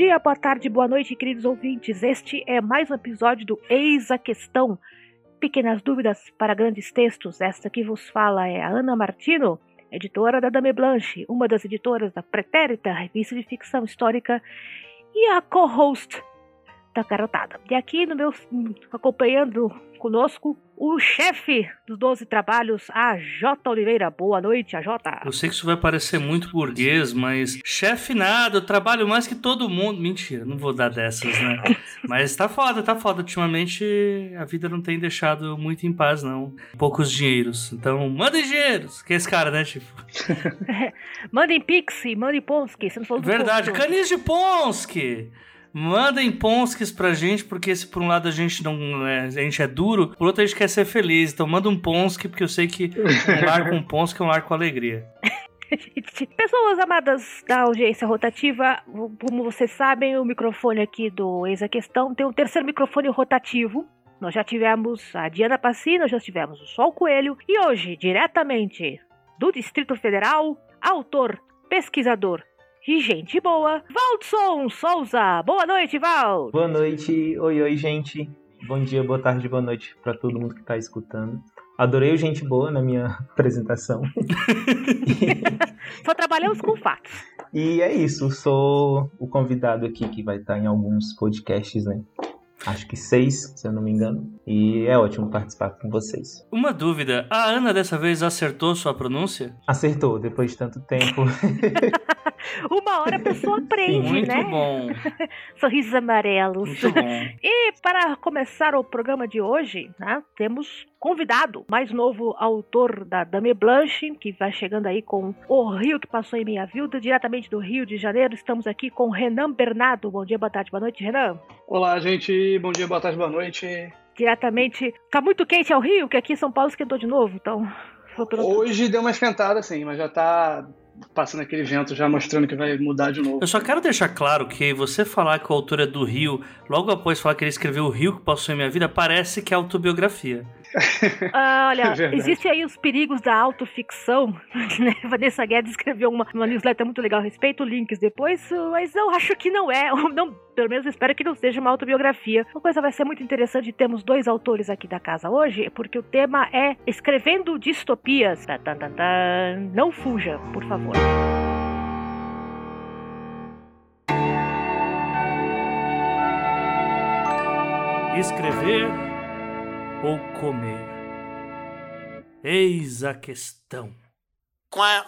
dia, boa tarde, boa noite, queridos ouvintes. Este é mais um episódio do Eis a Questão. Pequenas dúvidas para grandes textos. Esta que vos fala é a Ana Martino, editora da Dame Blanche, uma das editoras da Pretérita, revista de ficção histórica, e a co-host da garotada. E aqui no meu acompanhando conosco o chefe dos 12 trabalhos, a J. Oliveira. Boa noite, a J. Eu sei que isso vai parecer muito burguês, mas chefe nada, eu trabalho mais que todo mundo. Mentira, não vou dar dessas, né? mas tá foda, tá foda. Ultimamente a vida não tem deixado muito em paz, não. Poucos dinheiros. Então, mandem dinheiros. Que é esse cara, né, tipo? mandem Pixie, mandem Ponsky. Você não falou Verdade, canis de Ponsky. Mandem Ponskis pra gente, porque se por um lado a gente não é, a gente é duro, por outro a gente quer ser feliz. Então manda um Ponsk, porque eu sei que um lar com Ponsk é um lar com alegria. Pessoas amadas da audiência rotativa, como vocês sabem, o microfone aqui do Eis a Questão tem um terceiro microfone rotativo. Nós já tivemos a Diana Passi, nós já tivemos o Sol Coelho e hoje, diretamente do Distrito Federal, autor, pesquisador, e gente boa, Valdson Souza. Boa noite, Val. Boa noite, oi, oi, gente. Bom dia, boa tarde, boa noite para todo mundo que tá escutando. Adorei o gente boa na minha apresentação. Só trabalhamos com fatos. E é isso, sou o convidado aqui que vai estar em alguns podcasts, né? acho que seis, se eu não me engano. E é ótimo participar com vocês. Uma dúvida: a Ana dessa vez acertou sua pronúncia? Acertou, depois de tanto tempo. Uma hora a pessoa aprende, Muito né? Muito bom. Sorrisos amarelos. Muito bom. E para começar o programa de hoje, né, temos convidado, mais novo autor da Dame Blanche, que vai chegando aí com O Rio que Passou em Minha Vida, diretamente do Rio de Janeiro. Estamos aqui com Renan Bernardo. Bom dia, boa tarde, boa noite, Renan. Olá, gente. Bom dia, boa tarde, boa noite. Diretamente. Tá muito quente ao Rio, que aqui em São Paulo esquentou de novo, então. Hoje deu uma esquentada, sim, mas já tá passando aquele vento já mostrando que vai mudar de novo. Eu só quero deixar claro que você falar que o autor é do Rio, logo após falar que ele escreveu O Rio que Passou em Minha Vida, parece que é autobiografia. Ah, olha, é existem aí os perigos da autoficção. Né? Vanessa Guedes escreveu uma, uma newsletter muito legal a respeito, links depois, mas eu acho que não é. Não, pelo menos espero que não seja uma autobiografia. Uma coisa vai ser muito interessante termos dois autores aqui da casa hoje, porque o tema é escrevendo distopias. Não fuja, por favor. Escrever ou comer? Eis a questão. Quá.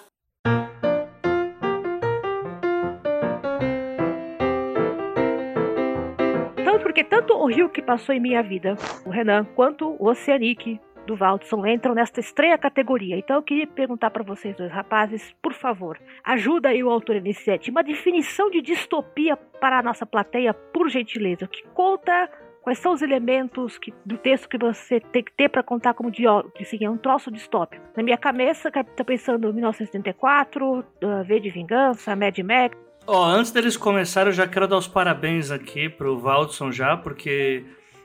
Tanto porque tanto o rio que passou em minha vida, o Renan, quanto o Oceanic do Valdson entram nesta estreia categoria. Então eu queria perguntar para vocês dois rapazes, por favor, ajuda aí o autor iniciante, uma definição de distopia para a nossa plateia, por gentileza, que conta Quais são os elementos que, do texto que você tem que ter para contar como de, assim, é um troço distópico? Na minha cabeça, tá pensando em 1974, uh, V de Vingança, Mad Max. Ó, oh, antes deles começarem, eu já quero dar os parabéns aqui pro Valdson já, porque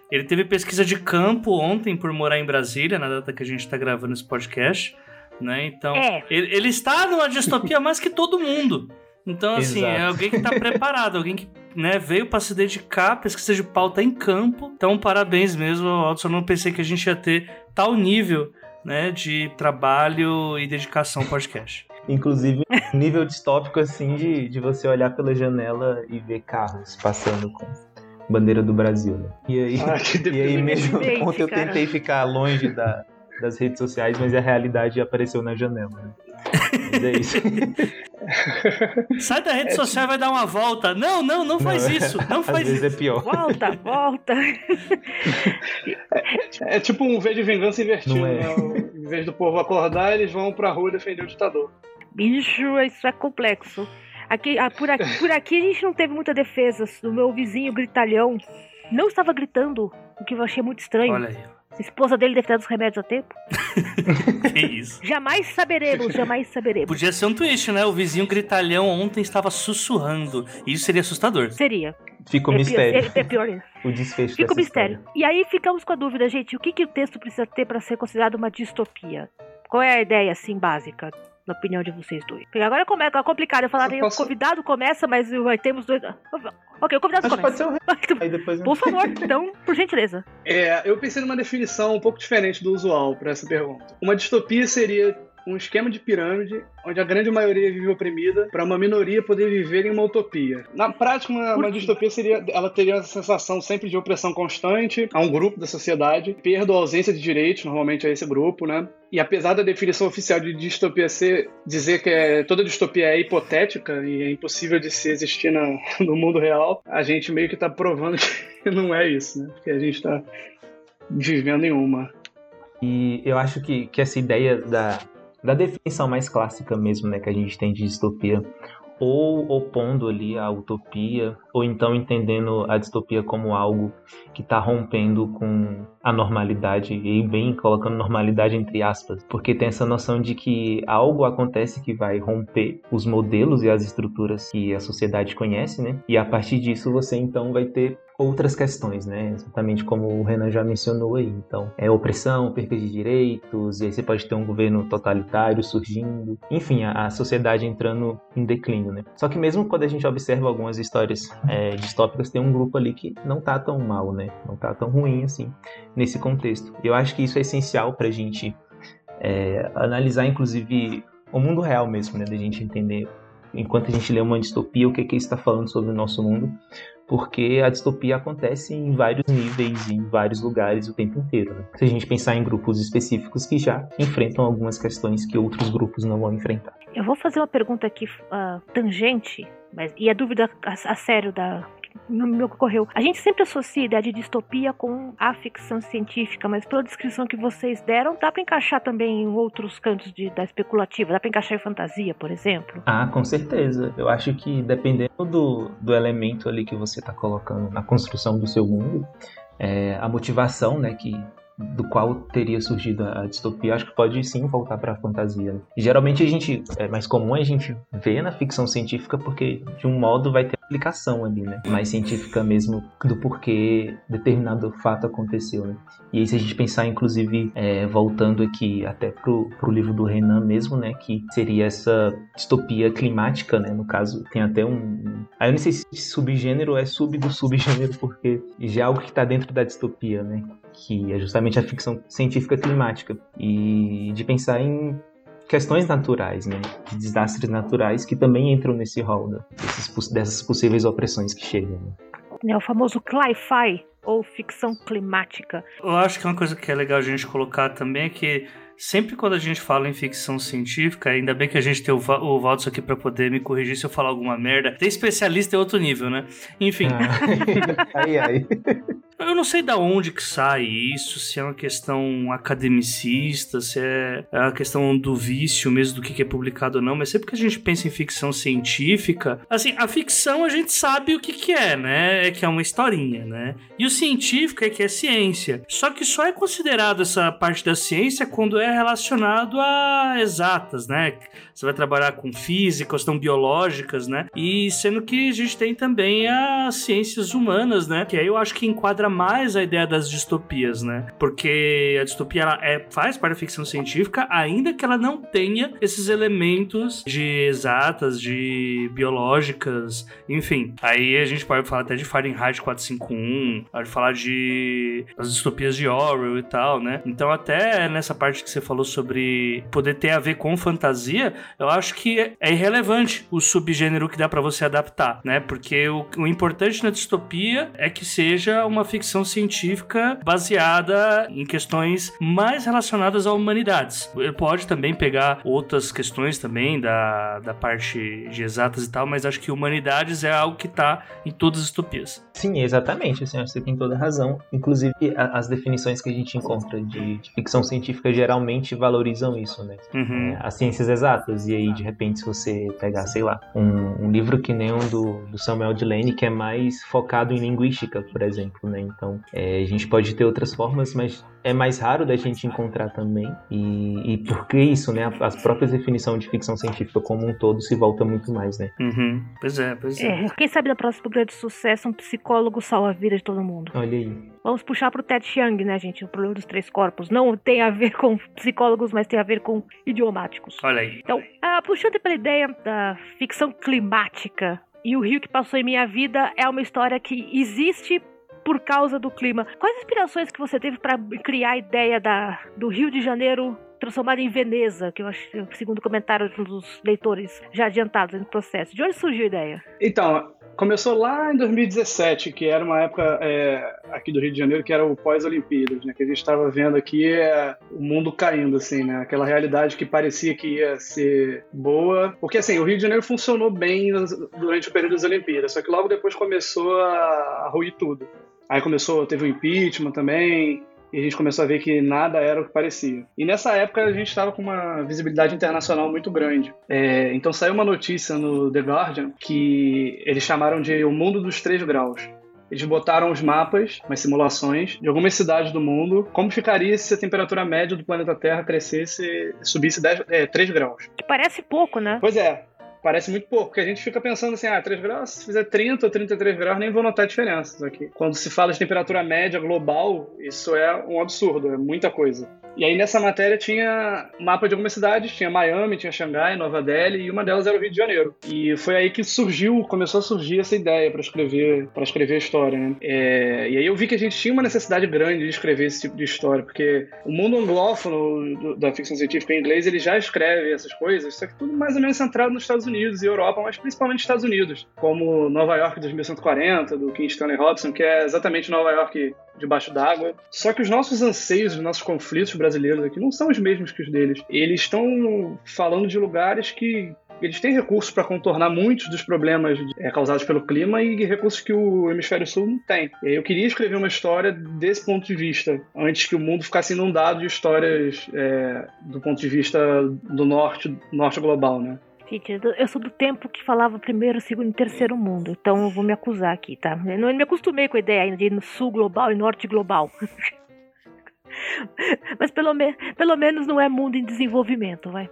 ele teve pesquisa de campo ontem por morar em Brasília, na data que a gente está gravando esse podcast, né? Então, é. ele, ele está numa distopia mais que todo mundo. Então, assim, é Exato. é alguém que está preparado, alguém que né, veio para se dedicar, pesquisa de pauta em campo. Então, parabéns mesmo, Aldson. Eu não pensei que a gente ia ter tal nível né, de trabalho e dedicação ao podcast. Inclusive, nível distópico, assim, de, de você olhar pela janela e ver carros passando com bandeira do Brasil, né? E aí, ah, e aí mesmo ontem eu tentei ficar longe da, das redes sociais, mas a realidade apareceu na janela, né? É. Sai da rede é social e vai dar uma volta. Não, não, não faz não, isso. Não faz Às vezes isso. é pior. Volta, volta. É, é tipo um V de vingança invertido, é. né? Em vez do povo acordar, eles vão pra rua defender o ditador. Bicho, isso é complexo. Aqui, ah, por, aqui, por aqui a gente não teve muita defesa. O meu vizinho gritalhão não estava gritando, o que eu achei muito estranho. Olha aí. A esposa dele deve ter dado os remédios a tempo. que isso. Jamais saberemos, jamais saberemos. Podia ser um twist, né? O vizinho gritalhão ontem estava sussurrando. Isso seria assustador. Seria. Fica o é mistério. Pior, é, é pior isso. O desfecho Fica o mistério. História. E aí ficamos com a dúvida, gente, o que, que o texto precisa ter para ser considerado uma distopia? Qual é a ideia, assim, básica? Na opinião de vocês dois? Porque agora é complicado. Eu falaria, posso... o convidado começa, mas temos dois. Ok, o convidado Acho começa. Pode ser o... Aí depois... Por favor, então, por gentileza. É, eu pensei numa definição um pouco diferente do usual para essa pergunta. Uma distopia seria um esquema de pirâmide onde a grande maioria vive oprimida para uma minoria poder viver em uma utopia. Na prática, uma, uma distopia seria, ela teria a sensação sempre de opressão constante a um grupo da sociedade, perda ou ausência de direitos, normalmente a esse grupo, né? E apesar da definição oficial de distopia ser dizer que é, toda distopia é hipotética e é impossível de se existir na, no mundo real, a gente meio que está provando que não é isso, né? Porque a gente está vivendo em uma. E eu acho que, que essa ideia da, da definição mais clássica mesmo, né, que a gente tem de distopia, ou opondo ali a utopia, ou então entendendo a distopia como algo que está rompendo com a normalidade, e bem colocando normalidade entre aspas, porque tem essa noção de que algo acontece que vai romper os modelos e as estruturas que a sociedade conhece, né? E a partir disso você então vai ter outras questões, né? Exatamente como o Renan já mencionou aí. Então, é opressão, perda de direitos, e aí você pode ter um governo totalitário surgindo. Enfim, a, a sociedade entrando em declínio, né? Só que mesmo quando a gente observa algumas histórias é, distópicas, tem um grupo ali que não tá tão mal, né? Não tá tão ruim assim, nesse contexto. Eu acho que isso é essencial pra gente é, analisar, inclusive, o mundo real mesmo, né? Da gente entender enquanto a gente lê uma distopia, o que, que está falando sobre o nosso mundo, porque a distopia acontece em vários níveis, em vários lugares o tempo inteiro. Né? Se a gente pensar em grupos específicos que já enfrentam algumas questões que outros grupos não vão enfrentar. Eu vou fazer uma pergunta aqui uh, tangente, mas e a dúvida a, a sério da me ocorreu. A gente sempre associa a ideia de distopia com a ficção científica, mas pela descrição que vocês deram, dá para encaixar também em outros cantos de, da especulativa? Dá para encaixar em fantasia, por exemplo? Ah, com certeza. Eu acho que dependendo do, do elemento ali que você está colocando na construção do seu mundo, é, a motivação né, que do qual teria surgido a distopia, acho que pode sim voltar para a fantasia. Geralmente a gente é mais comum a gente ver na ficção científica porque de um modo vai ter aplicação ali, né? Mais científica mesmo do porquê determinado fato aconteceu, né? E aí se a gente pensar inclusive é, voltando aqui até pro, pro livro do Renan mesmo, né, que seria essa distopia climática, né? No caso tem até um, aí eu não sei se subgênero é sub do subgênero porque já é algo que está dentro da distopia, né? que é justamente a ficção científica climática, e de pensar em questões naturais, né, de desastres naturais que também entram nesse rol né, desses, dessas possíveis opressões que chegam. Né. É o famoso cli-fi ou ficção climática. Eu acho que uma coisa que é legal a gente colocar também é que sempre quando a gente fala em ficção científica, ainda bem que a gente tem o, Va o Valdos aqui para poder me corrigir se eu falar alguma merda. Ter especialista é outro nível, né? Enfim. Ah. aí, aí. Eu não sei da onde que sai isso, se é uma questão academicista, se é, é a questão do vício mesmo do que é publicado ou não, mas sempre que a gente pensa em ficção científica, assim, a ficção a gente sabe o que que é, né? É que é uma historinha, né? E o científico é que é ciência. Só que só é considerado essa parte da ciência quando é relacionado a exatas, né? Você vai trabalhar com física, questão biológicas, né? E sendo que a gente tem também as ciências humanas, né? Que aí eu acho que enquadra mais a ideia das distopias, né? Porque a distopia ela é, faz parte da ficção científica, ainda que ela não tenha esses elementos de exatas, de biológicas, enfim. Aí a gente pode falar até de Fahrenheit 451, pode falar de as distopias de Orwell e tal, né? Então até nessa parte que você falou sobre poder ter a ver com fantasia, eu acho que é irrelevante o subgênero que dá para você adaptar, né? Porque o, o importante na distopia é que seja uma ficção científica baseada em questões mais relacionadas a humanidades. Ele pode também pegar outras questões também da, da parte de exatas e tal, mas acho que humanidades é algo que está em todas as utopias. Sim, exatamente. Assim, você tem toda a razão. Inclusive, as definições que a gente encontra de, de ficção científica geralmente valorizam isso, né? Uhum. É, as ciências exatas. E aí, de repente, se você pegar, sei lá, um, um livro que nem um do, do Samuel Delaney, que é mais focado em linguística, por exemplo, né? Então, é, a gente pode ter outras formas, mas é mais raro da gente encontrar também. E, e por que isso, né? As próprias definições de ficção científica como um todo se volta muito mais, né? Uhum. Pois é, pois é. é. Quem sabe na próxima grande sucesso, um psicólogo salva a vida de todo mundo. Olha aí. Vamos puxar pro Ted Chiang, né, gente? O problema dos três corpos. Não tem a ver com psicólogos, mas tem a ver com idiomáticos. Olha aí. Então, ah, puxando pela ideia da ficção climática e o rio que passou em minha vida é uma história que existe por causa do clima. Quais inspirações que você teve para criar a ideia da, do Rio de Janeiro transformado em Veneza, que eu acho, segundo o comentário dos leitores já adiantados no processo. De onde surgiu a ideia? Então, começou lá em 2017, que era uma época é, aqui do Rio de Janeiro que era o pós-Olimpíadas, né? Que a gente estava vendo aqui é, o mundo caindo, assim, né? Aquela realidade que parecia que ia ser boa. Porque, assim, o Rio de Janeiro funcionou bem durante o período das Olimpíadas, só que logo depois começou a, a ruir tudo. Aí começou, teve o impeachment também, e a gente começou a ver que nada era o que parecia. E nessa época a gente estava com uma visibilidade internacional muito grande. É, então saiu uma notícia no The Guardian que eles chamaram de o mundo dos três graus. Eles botaram os mapas, umas simulações de algumas cidades do mundo, como ficaria se a temperatura média do planeta Terra crescesse, subisse 10, é, 3 graus. Que parece pouco, né? Pois é parece muito pouco, porque a gente fica pensando assim, ah, 3 graus, se fizer 30 ou 33 graus, nem vou notar diferenças aqui. Quando se fala de temperatura média global, isso é um absurdo, é muita coisa. E aí nessa matéria tinha mapa de algumas cidades, tinha Miami, tinha Xangai, Nova Delhi, e uma delas era o Rio de Janeiro. E foi aí que surgiu, começou a surgir essa ideia para escrever, para escrever a história, né? É, e aí eu vi que a gente tinha uma necessidade grande de escrever esse tipo de história, porque o mundo anglófono do, da ficção científica em inglês, ele já escreve essas coisas, só que tudo mais ou menos centrado nos Estados Unidos e Europa, mas principalmente nos Estados Unidos, como Nova York 2140, do King Stanley Robson, que é exatamente Nova York debaixo d'água. Só que os nossos anseios, os nossos conflitos brasileiros aqui não são os mesmos que os deles. Eles estão falando de lugares que eles têm recursos para contornar muitos dos problemas é, causados pelo clima e recursos que o hemisfério sul não tem. Eu queria escrever uma história desse ponto de vista, antes que o mundo ficasse inundado de histórias é, do ponto de vista do norte, norte global, né? Gente, eu sou do tempo que falava primeiro, segundo e terceiro mundo, então eu vou me acusar aqui, tá? Eu não me acostumei com a ideia ainda de sul global e norte global. Mas pelo, me pelo menos não é mundo em desenvolvimento, vai.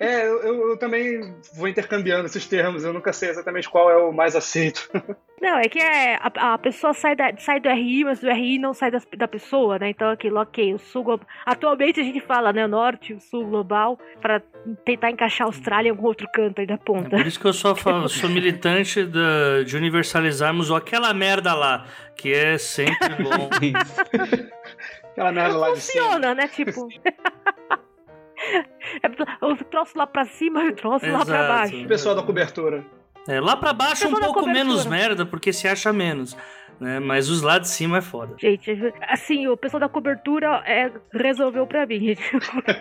É, eu, eu, também vou intercambiando esses termos, eu nunca sei exatamente qual é o mais aceito. Não, é que é, a, a pessoa sai, da, sai do RI, mas o RI não sai da, da pessoa, né? Então aquilo, ok, o sul global. Atualmente a gente fala, né? O norte, o sul global, para tentar encaixar a Austrália em algum outro canto aí da ponta. É por isso que eu sou, sou militante de, de universalizarmos aquela merda lá, que é sempre bom. Aquela merda lá de cima. Funciona, né? Tipo. é o troço lá pra cima e o troço Exato. lá pra baixo. O pessoal da cobertura. É, lá pra baixo é um pouco menos merda, porque se acha menos né? Mas os lá de cima é foda. Gente, assim, o pessoal da cobertura é, resolveu pra mim, gente.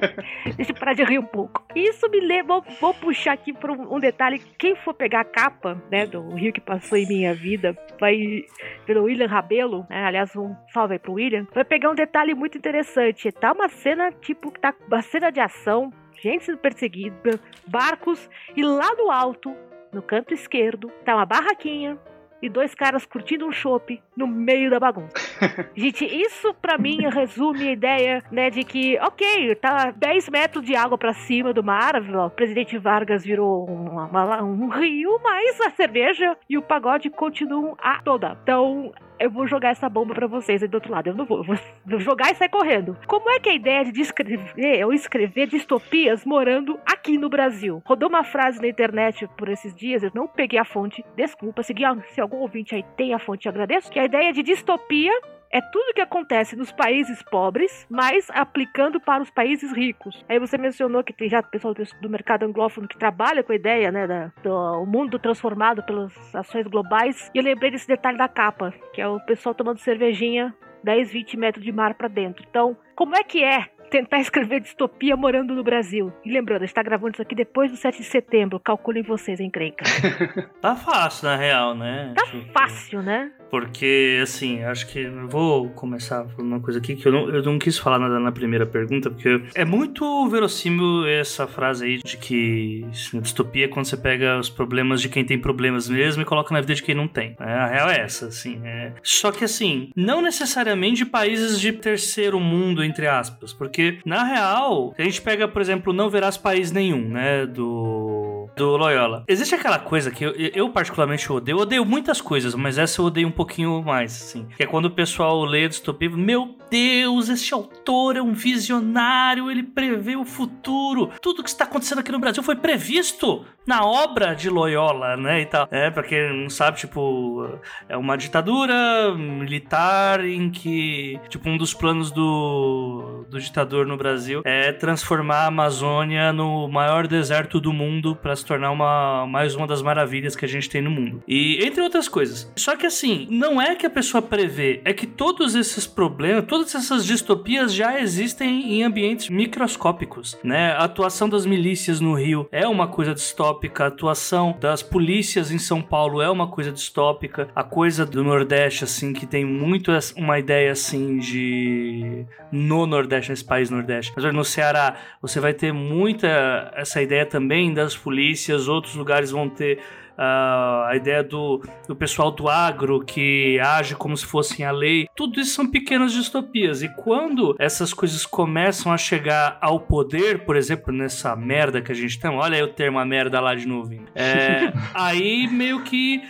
Deixa eu parar de rir um pouco. Isso me leva, vou, vou puxar aqui pra um, um, detalhe. Quem for pegar a capa, né, do Rio que passou em minha vida, vai pelo William Rabelo, né? Aliás, um salve aí pro William. Vai pegar um detalhe muito interessante. Tá uma cena, tipo, tá uma cena de ação, gente sendo perseguida, barcos, e lá no alto, no canto esquerdo, tá uma barraquinha e dois caras curtindo um chopp no meio da bagunça. Gente, isso para mim resume a ideia, né, de que, ok, tá 10 metros de água para cima do mar, o presidente Vargas virou uma, uma, um rio, mas a cerveja e o pagode continuam a toda. Então, eu vou jogar essa bomba para vocês aí do outro lado. Eu não vou, eu vou jogar e sair correndo. Como é que é a ideia de descrever ou escrever distopias morando aqui no Brasil? Rodou uma frase na internet por esses dias, eu não peguei a fonte, desculpa, se, se algum ouvinte aí tem a fonte, agradeço, que a ideia de distopia é tudo que acontece nos países pobres, mas aplicando para os países ricos. Aí você mencionou que tem já pessoal do mercado anglófono que trabalha com a ideia, né, da, do mundo transformado pelas ações globais. E eu lembrei desse detalhe da capa, que é o pessoal tomando cervejinha 10, 20 metros de mar para dentro. Então, como é que é tentar escrever distopia morando no Brasil. E lembrando, a gente tá gravando isso aqui depois do 7 de setembro. Calculem vocês, hein, Creika. tá fácil, na real, né? Tá fácil, né? Porque, assim, acho que. Vou começar por uma coisa aqui que eu não, eu não quis falar nada na primeira pergunta, porque é muito verossímil essa frase aí de que distopia é quando você pega os problemas de quem tem problemas mesmo e coloca na vida de quem não tem. É, a real é essa, assim. É... Só que, assim, não necessariamente países de terceiro mundo, entre aspas, porque, na real, a gente pega, por exemplo, não verás país nenhum, né, do, do Loyola. Existe aquela coisa que eu, eu particularmente odeio, eu odeio muitas coisas, mas essa eu odeio um pouquinho mais, assim. Que é quando o pessoal lê distopia, meu Deus, esse autor é um visionário, ele prevê o futuro. Tudo que está acontecendo aqui no Brasil foi previsto na obra de Loyola, né, e tal. É, pra quem não sabe, tipo, é uma ditadura militar em que, tipo, um dos planos do, do ditador no Brasil é transformar a Amazônia no maior deserto do mundo para se tornar uma, mais uma das maravilhas que a gente tem no mundo. E entre outras coisas. Só que assim, não é que a pessoa prevê, é que todos esses problemas, todas essas distopias já existem em ambientes microscópicos, né? A atuação das milícias no Rio é uma coisa distópica, a atuação das polícias em São Paulo é uma coisa distópica, a coisa do Nordeste, assim, que tem muito uma ideia, assim, de... no Nordeste, nesse país Nordeste. Mas no Ceará, você vai ter muita essa ideia também das polícias, outros lugares vão ter a ideia do, do pessoal do agro que age como se fossem a lei, tudo isso são pequenas distopias. E quando essas coisas começam a chegar ao poder, por exemplo, nessa merda que a gente tem, olha aí o termo a merda lá de novo, é, aí meio que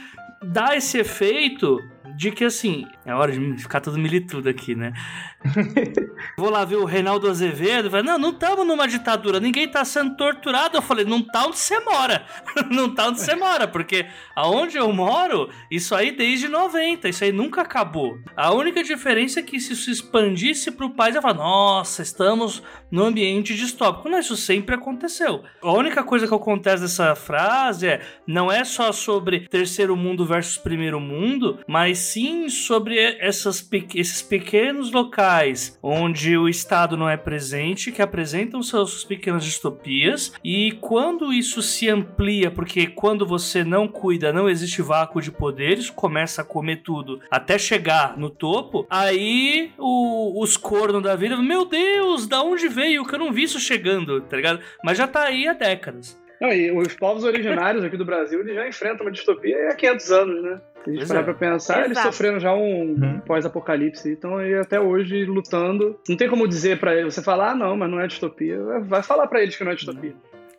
dá esse efeito de que assim, é hora de ficar todo militudo aqui, né? Vou lá ver o Reinaldo Azevedo, vai, não, não estamos numa ditadura, ninguém está sendo torturado. Eu falei, não tá onde você mora. não tá onde você mora, porque aonde eu moro, isso aí desde 90, isso aí nunca acabou. A única diferença é que se isso expandisse pro país, eu falo, nossa, estamos no ambiente distópico. Não, isso sempre aconteceu. A única coisa que acontece nessa frase é, não é só sobre terceiro mundo versus primeiro mundo, mas sim sobre essas, esses pequenos locais onde o Estado não é presente, que apresentam suas pequenas distopias, e quando isso se amplia, porque quando você não cuida, não existe vácuo de poderes, começa a comer tudo até chegar no topo, aí o, os cornos da vida, meu Deus, da onde veio? Que eu não vi isso chegando, tá ligado? Mas já tá aí há décadas. Não, e os povos originários aqui do Brasil eles já enfrentam uma distopia há 500 anos, né? Se a gente parar é. pra pensar, Exato. eles sofreram já um uhum. pós-apocalipse, então aí até hoje lutando. Não tem como dizer para eles, você falar, ah, não, mas não é distopia. Vai falar para eles que não é distopia.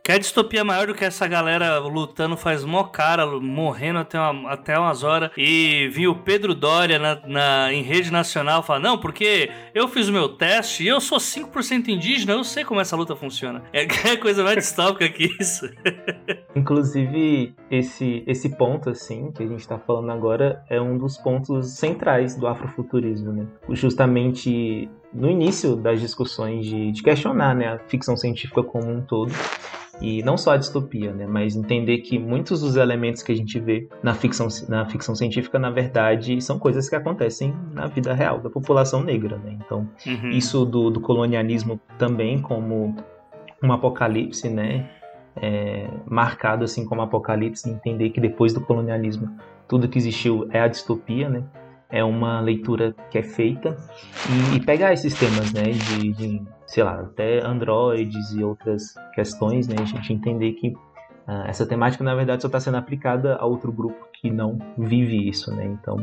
Quer distopia maior do que essa galera lutando faz mó cara, morrendo até, uma, até umas horas. E vi o Pedro Doria na, na, em rede nacional falar: Não, porque eu fiz o meu teste e eu sou 5% indígena, eu sei como essa luta funciona. É, é coisa mais distópica que isso. Inclusive, esse, esse ponto, assim, que a gente tá falando agora, é um dos pontos centrais do afrofuturismo, né? Justamente no início das discussões de, de questionar né, a ficção científica como um todo e não só a distopia, né, mas entender que muitos dos elementos que a gente vê na ficção, na ficção científica, na verdade, são coisas que acontecem na vida real da população negra. Né? Então, uhum. isso do, do, colonialismo também como um apocalipse, né, é, marcado assim como apocalipse, entender que depois do colonialismo tudo que existiu é a distopia, né? é uma leitura que é feita e, e pegar esses temas, né, de, de, sei lá, até androides e outras questões, né, a gente entender que uh, essa temática, na verdade, só está sendo aplicada a outro grupo que não vive isso, né, então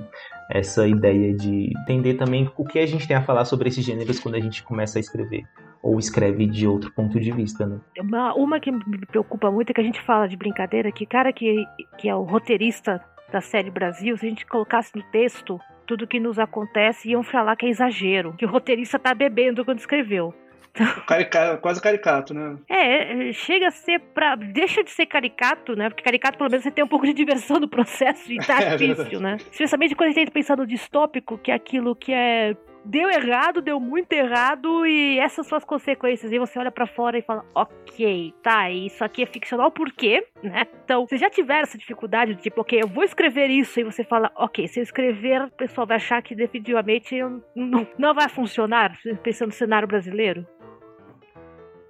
essa ideia de entender também o que a gente tem a falar sobre esses gêneros quando a gente começa a escrever ou escreve de outro ponto de vista, né? Uma, uma que me preocupa muito é que a gente fala de brincadeira que cara que, que é o roteirista da série Brasil, se a gente colocasse no texto tudo que nos acontece, iam falar que é exagero, que o roteirista tá bebendo quando escreveu. Então... Caricato, quase caricato, né? É, chega a ser pra. Deixa de ser caricato, né? Porque caricato, pelo menos, você tem um pouco de diversão no processo e tá é difícil, né? Especialmente quando a gente pensa no distópico, que é aquilo que é deu errado, deu muito errado e essas são as consequências. E você olha para fora e fala, ok, tá, isso aqui é ficcional, por quê? Né? Então, você já tiver essa dificuldade de tipo, ok, eu vou escrever isso, e você fala, ok, se eu escrever, o pessoal vai achar que definitivamente não, não vai funcionar, pensando no cenário brasileiro.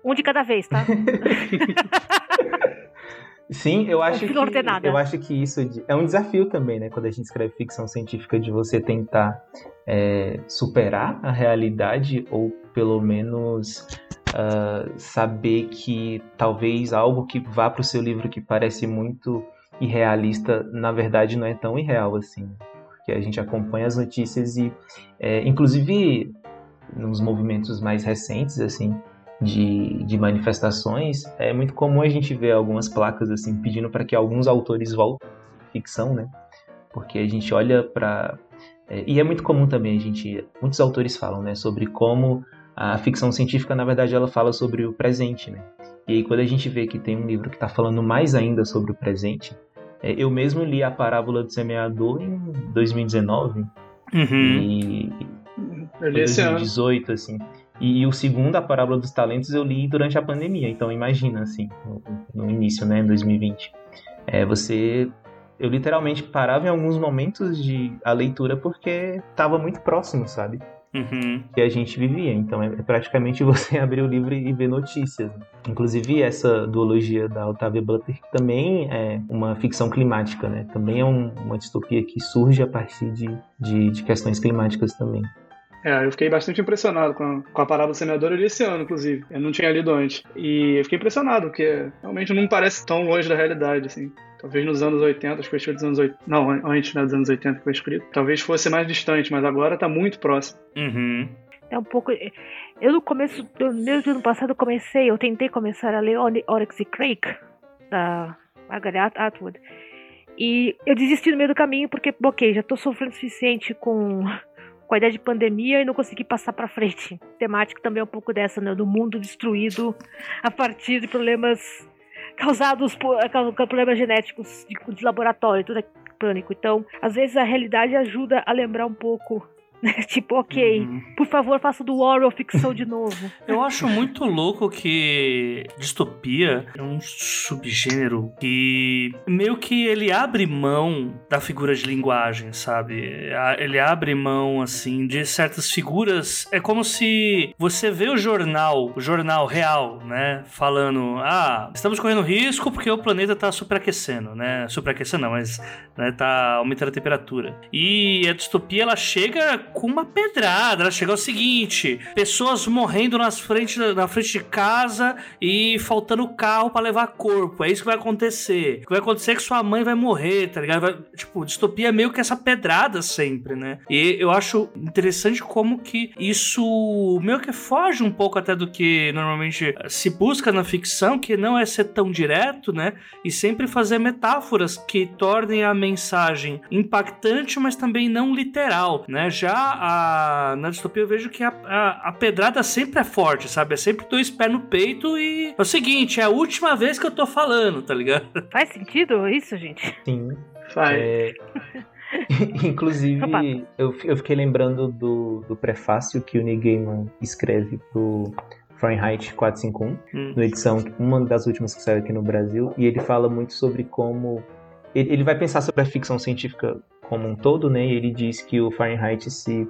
Um de cada vez, tá? Sim, eu acho que eu acho que isso é um desafio também, né? Quando a gente escreve ficção científica, de você tentar é, superar a realidade ou pelo menos uh, saber que talvez algo que vá para o seu livro que parece muito irrealista, na verdade não é tão irreal assim. Porque a gente acompanha as notícias e, é, inclusive, nos movimentos mais recentes, assim, de, de manifestações, é muito comum a gente ver algumas placas, assim, pedindo para que alguns autores voltem à ficção, né? Porque a gente olha para... É, e é muito comum também, a gente... Muitos autores falam, né? Sobre como a ficção científica, na verdade, ela fala sobre o presente, né? E aí, quando a gente vê que tem um livro que está falando mais ainda sobre o presente, é, eu mesmo li a Parábola do Semeador em 2019. Uhum. E. Eu li 2018, assim. E, e, o segundo, a Parábola dos Talentos, eu li durante a pandemia. Então, imagina, assim, no, no início, né, em 2020. É, você. Eu literalmente parava em alguns momentos de a leitura porque estava muito próximo, sabe? uhum. que a gente vivia. Então é, é praticamente você abrir o livro e ver notícias. Inclusive essa duologia da Octavia Butler, que também é uma ficção climática, né? Também é um, uma distopia que surge a partir de, de, de questões climáticas também. É, eu fiquei bastante impressionado com a, com a parada do semeador esse ano, inclusive. Eu não tinha lido antes. E eu fiquei impressionado, porque realmente não parece tão longe da realidade, assim. Talvez nos anos 80, acho que foi escrito nos anos 80. Não, antes né, dos anos 80 que foi escrito. Talvez fosse mais distante, mas agora tá muito próximo. Uhum. É um pouco. Eu no começo do ano passado comecei, eu tentei começar a ler Oryx e Crake, da Margaret Atwood. E eu desisti no meio do caminho porque, ok, já tô sofrendo o suficiente com com a ideia de pandemia e não consegui passar para frente. Temática também é um pouco dessa, né? Do mundo destruído a partir de problemas causados por, por problemas genéticos de, de laboratório, tudo é pânico. Então, às vezes a realidade ajuda a lembrar um pouco tipo, ok, uhum. por favor, faça do horror ficção de novo. Eu acho muito louco que distopia é um subgênero que meio que ele abre mão da figura de linguagem, sabe? Ele abre mão, assim, de certas figuras. É como se você vê o jornal, o jornal real, né? Falando, ah, estamos correndo risco porque o planeta tá superaquecendo, né? Superaquecendo não, mas né, tá aumentando a temperatura. E a distopia, ela chega com uma pedrada. Ela chega ao seguinte: pessoas morrendo nas frente, na frente de casa e faltando carro para levar corpo. É isso que vai acontecer. O que vai acontecer é que sua mãe vai morrer, tá ligado? Vai, tipo, distopia é meio que essa pedrada sempre, né? E eu acho interessante como que isso meio que foge um pouco até do que normalmente se busca na ficção, que não é ser tão direto, né? E sempre fazer metáforas que tornem a mensagem impactante, mas também não literal, né? Já a, na distopia eu vejo que a, a, a, pedrada sempre é forte, sabe? É sempre dois pés no peito e é o seguinte, é a última vez que eu tô falando, tá ligado? Faz sentido isso, gente? Sim. Faz. É... Inclusive, eu, eu fiquei lembrando do, do prefácio que o Neil Gaiman escreve pro Fahrenheit 451, hum. na edição, uma das últimas que saiu aqui no Brasil, e ele fala muito sobre como. Ele, ele vai pensar sobre a ficção científica como um todo, né? Ele diz que o Fahrenheit se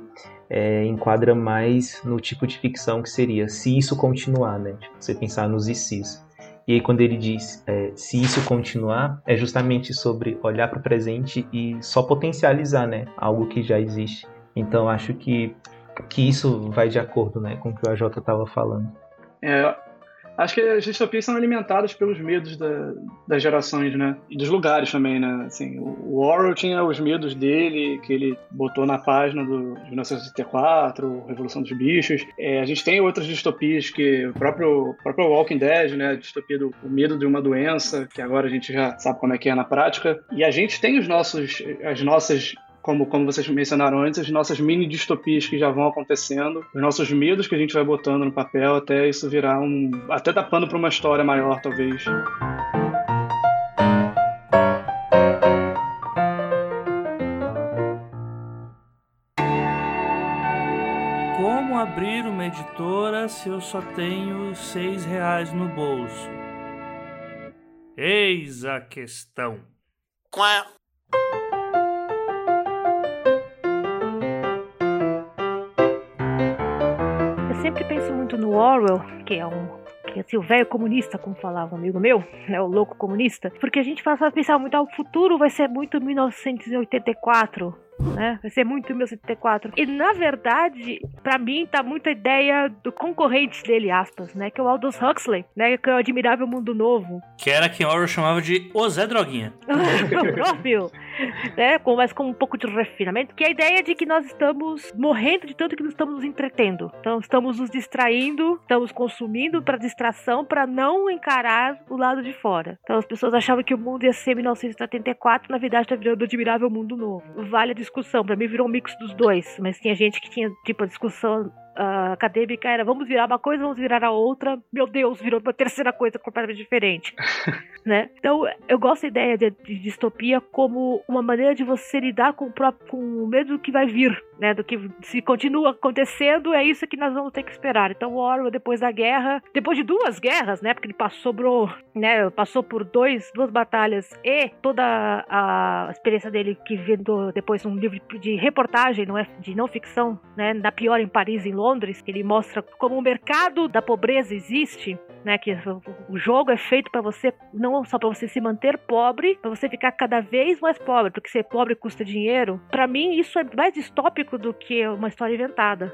é, enquadra mais no tipo de ficção que seria se isso continuar, né? Tipo, você pensar nos ICs. E aí quando ele diz é, se isso continuar, é justamente sobre olhar para o presente e só potencializar, né? Algo que já existe. Então acho que que isso vai de acordo, né, com o que o AJ estava falando. É, Acho que as distopias são alimentadas pelos medos da, das gerações, né? E dos lugares também, né? Assim, o Orwell tinha os medos dele, que ele botou na página do 1964, Revolução dos Bichos. É, a gente tem outras distopias que o próprio, próprio Walking Dead, né? A distopia do medo de uma doença, que agora a gente já sabe como é que é na prática. E a gente tem os nossos, as nossas como, como vocês mencionaram antes, as nossas mini distopias que já vão acontecendo, os nossos medos que a gente vai botando no papel até isso virar um. até tapando para uma história maior, talvez. Como abrir uma editora se eu só tenho seis reais no bolso? Eis a questão. Qual sempre penso muito no Orwell, que é um que assim, o velho comunista, como falava um amigo meu, né, o louco comunista, porque a gente faz pensar muito, ah, o futuro vai ser muito 1984, né? Vai ser muito 1974. E na verdade, para mim tá muito a ideia do concorrente dele, aspas, né? Que é o Aldous Huxley, né? Que é o Admirável Mundo Novo. Que era quem Orwell chamava de o Zé Droguinha. o próprio. né? Com, mas com um pouco de refinamento, que é a ideia de que nós estamos morrendo de tanto que nos estamos nos entretendo. Então estamos nos distraindo, estamos consumindo para distração, para não encarar o lado de fora. Então as pessoas achavam que o mundo ia ser 1974, na verdade está virando o admirável mundo novo. Vale a discussão, para mim virou um mix dos dois, mas tinha gente que tinha tipo a discussão uh, acadêmica era vamos virar uma coisa, vamos virar a outra. Meu Deus, virou uma terceira coisa completamente diferente. né? Então, eu gosto da ideia de, de, distopia como uma maneira de você lidar com o, próprio, com o medo do que vai vir, né? Do que se continua acontecendo, é isso que nós vamos ter que esperar. Então, o Orwell, depois da guerra, depois de duas guerras, né? Porque ele passou, por, né? passou por dois, duas batalhas e toda a experiência dele que vendo depois um livro de reportagem, não é, de não ficção, né? Da pior em Paris, em Londres, ele mostra como o mercado da pobreza existe, né? Que o jogo é feito para você não só para você se manter pobre, para você ficar cada vez mais pobre, porque ser pobre custa dinheiro. Para mim isso é mais distópico do que uma história inventada,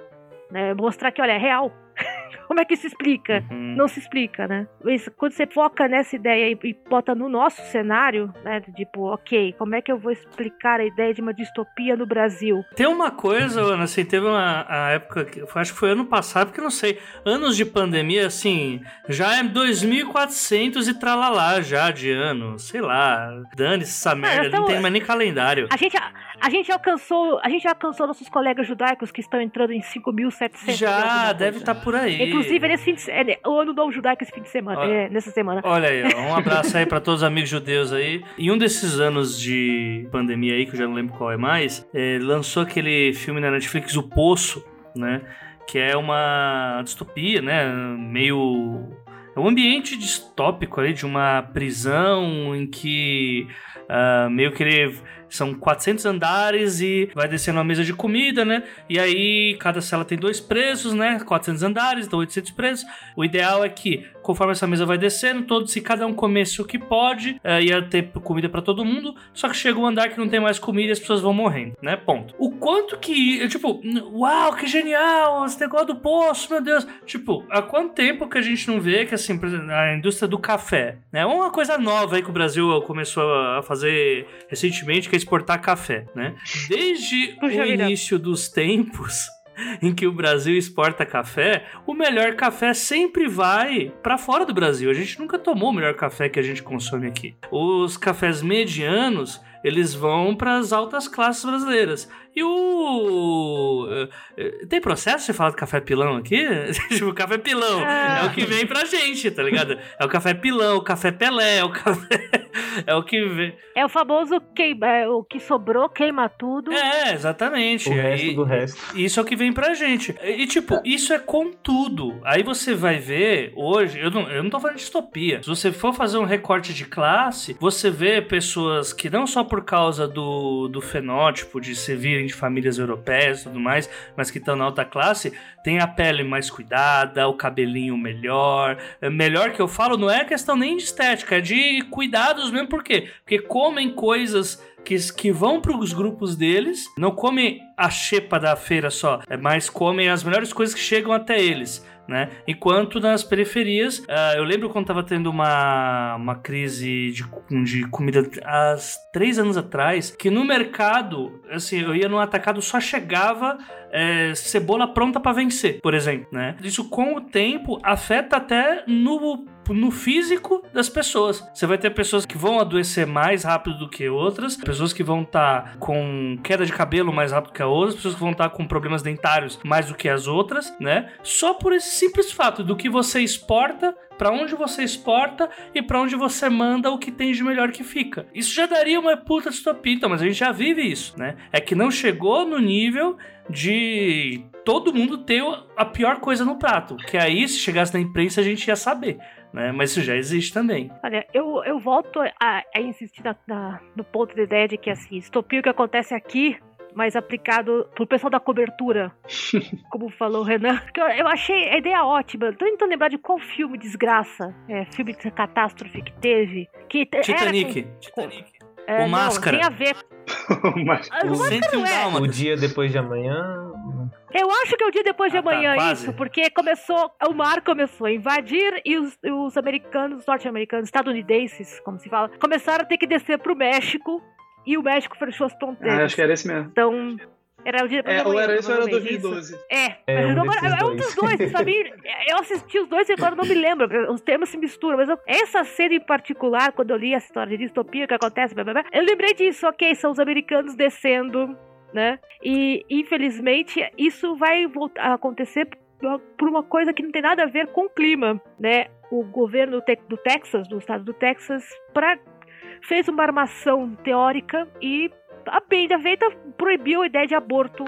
né? Mostrar que olha é real. Como é que se explica? Uhum. Não se explica, né? Isso, quando você foca nessa ideia e, e bota no nosso cenário, né? Tipo, ok, como é que eu vou explicar a ideia de uma distopia no Brasil? Tem uma coisa, Ana, assim, teve uma época, que, acho que foi ano passado, porque não sei, anos de pandemia, assim, já é 2400 e tralalá já de ano, sei lá, dane-se essa merda, então, não tem mais nem calendário. A gente, a, a gente alcançou, a gente alcançou nossos colegas judaicos que estão entrando em 5.700. Já, deve estar tá por aí. Inclusive, nesse fim de, é, o ano novo judaico esse fim de semana, olha, é, nessa semana. Olha aí, um abraço aí para todos os amigos judeus aí. Em um desses anos de pandemia aí, que eu já não lembro qual é mais, é, lançou aquele filme na Netflix, O Poço, né? Que é uma distopia, né? Meio. É um ambiente distópico ali de uma prisão em que uh, meio que ele são 400 andares e vai descendo uma mesa de comida, né? E aí cada cela tem dois presos, né? 400 andares, então 800 presos. O ideal é que, conforme essa mesa vai descendo, todos, se cada um comesse o que pode, é, ia ter comida para todo mundo. Só que chega um andar que não tem mais comida e as pessoas vão morrendo, né? Ponto. O quanto que, tipo, uau, que genial, esse negócio do poço, meu Deus. Tipo, há quanto tempo que a gente não vê que, assim, a indústria do café, né? Uma coisa nova aí que o Brasil começou a fazer recentemente, que exportar café, né? Desde o início dos tempos em que o Brasil exporta café, o melhor café sempre vai para fora do Brasil. A gente nunca tomou o melhor café que a gente consome aqui. Os cafés medianos, eles vão para as altas classes brasileiras. E o. Eh, eh, tem processo você falar do café pilão aqui? tipo, café pilão é. é o que vem pra gente, tá ligado? É o café pilão, o café Pelé, é o café. é o que vem. É o famoso queima, é, o que sobrou, queima tudo. É, exatamente. O resto do resto. Isso é o que vem pra gente. E, tipo, isso é com tudo. Aí você vai ver hoje, eu não, eu não tô falando de distopia. Se você for fazer um recorte de classe, você vê pessoas que não só por causa do, do fenótipo de se virem de famílias europeias e tudo mais, mas que estão na alta classe, tem a pele mais cuidada, o cabelinho melhor. É, melhor que eu falo não é questão nem de estética, é de cuidados mesmo, por quê? Porque comem coisas que, que vão para os grupos deles, não comem a xepa da feira só, é mais comem as melhores coisas que chegam até eles né? Enquanto nas periferias, uh, eu lembro quando tava tendo uma, uma crise de, de comida há três anos atrás, que no mercado, assim, eu ia no atacado, só chegava é, cebola pronta para vencer, por exemplo, né? Isso com o tempo afeta até no no físico das pessoas. Você vai ter pessoas que vão adoecer mais rápido do que outras, pessoas que vão estar tá com queda de cabelo mais rápido que a outras, pessoas que vão estar tá com problemas dentários mais do que as outras, né? Só por esse simples fato do que você exporta para onde você exporta e para onde você manda o que tem de melhor que fica. Isso já daria uma puta distopia, então, mas a gente já vive isso, né? É que não chegou no nível de todo mundo ter a pior coisa no prato, que aí se chegasse na imprensa a gente ia saber. Né? Mas isso já existe também. Olha, eu, eu volto a, a insistir na, na, no ponto da ideia de que assim, distopia o que acontece aqui mais aplicado pro pessoal da cobertura, como falou o Renan. Eu, achei a ideia ótima. Tô tentando lembrar de qual filme desgraça, é, filme de catástrofe que teve. Que Titanic. Com, Titanic. É, o Máscara. Não, tem a ver. o Máscara. O, Máscara é. o dia depois de amanhã eu acho que é o dia depois de ah, tá, amanhã tá, isso, porque começou, o mar começou a invadir e os, os americanos, norte-americanos, estadunidenses, como se fala, começaram a ter que descer pro México e o México fechou as fronteiras. Ah, acho que era esse mesmo. Então, era o dia depois é. Ou era isso ou era 2012. Isso. É, é um, agora, é um dos dois, sabe? Eu assisti os dois e agora não me lembro, os temas se misturam, mas eu, essa cena em particular, quando eu li essa história de distopia que acontece, blá, blá, blá, eu lembrei disso, ok, são os americanos descendo né? E infelizmente isso vai voltar a acontecer por uma coisa que não tem nada a ver com o clima, né? O governo do Texas, do estado do Texas, pra, fez uma armação teórica e a bem feita proibiu a ideia de aborto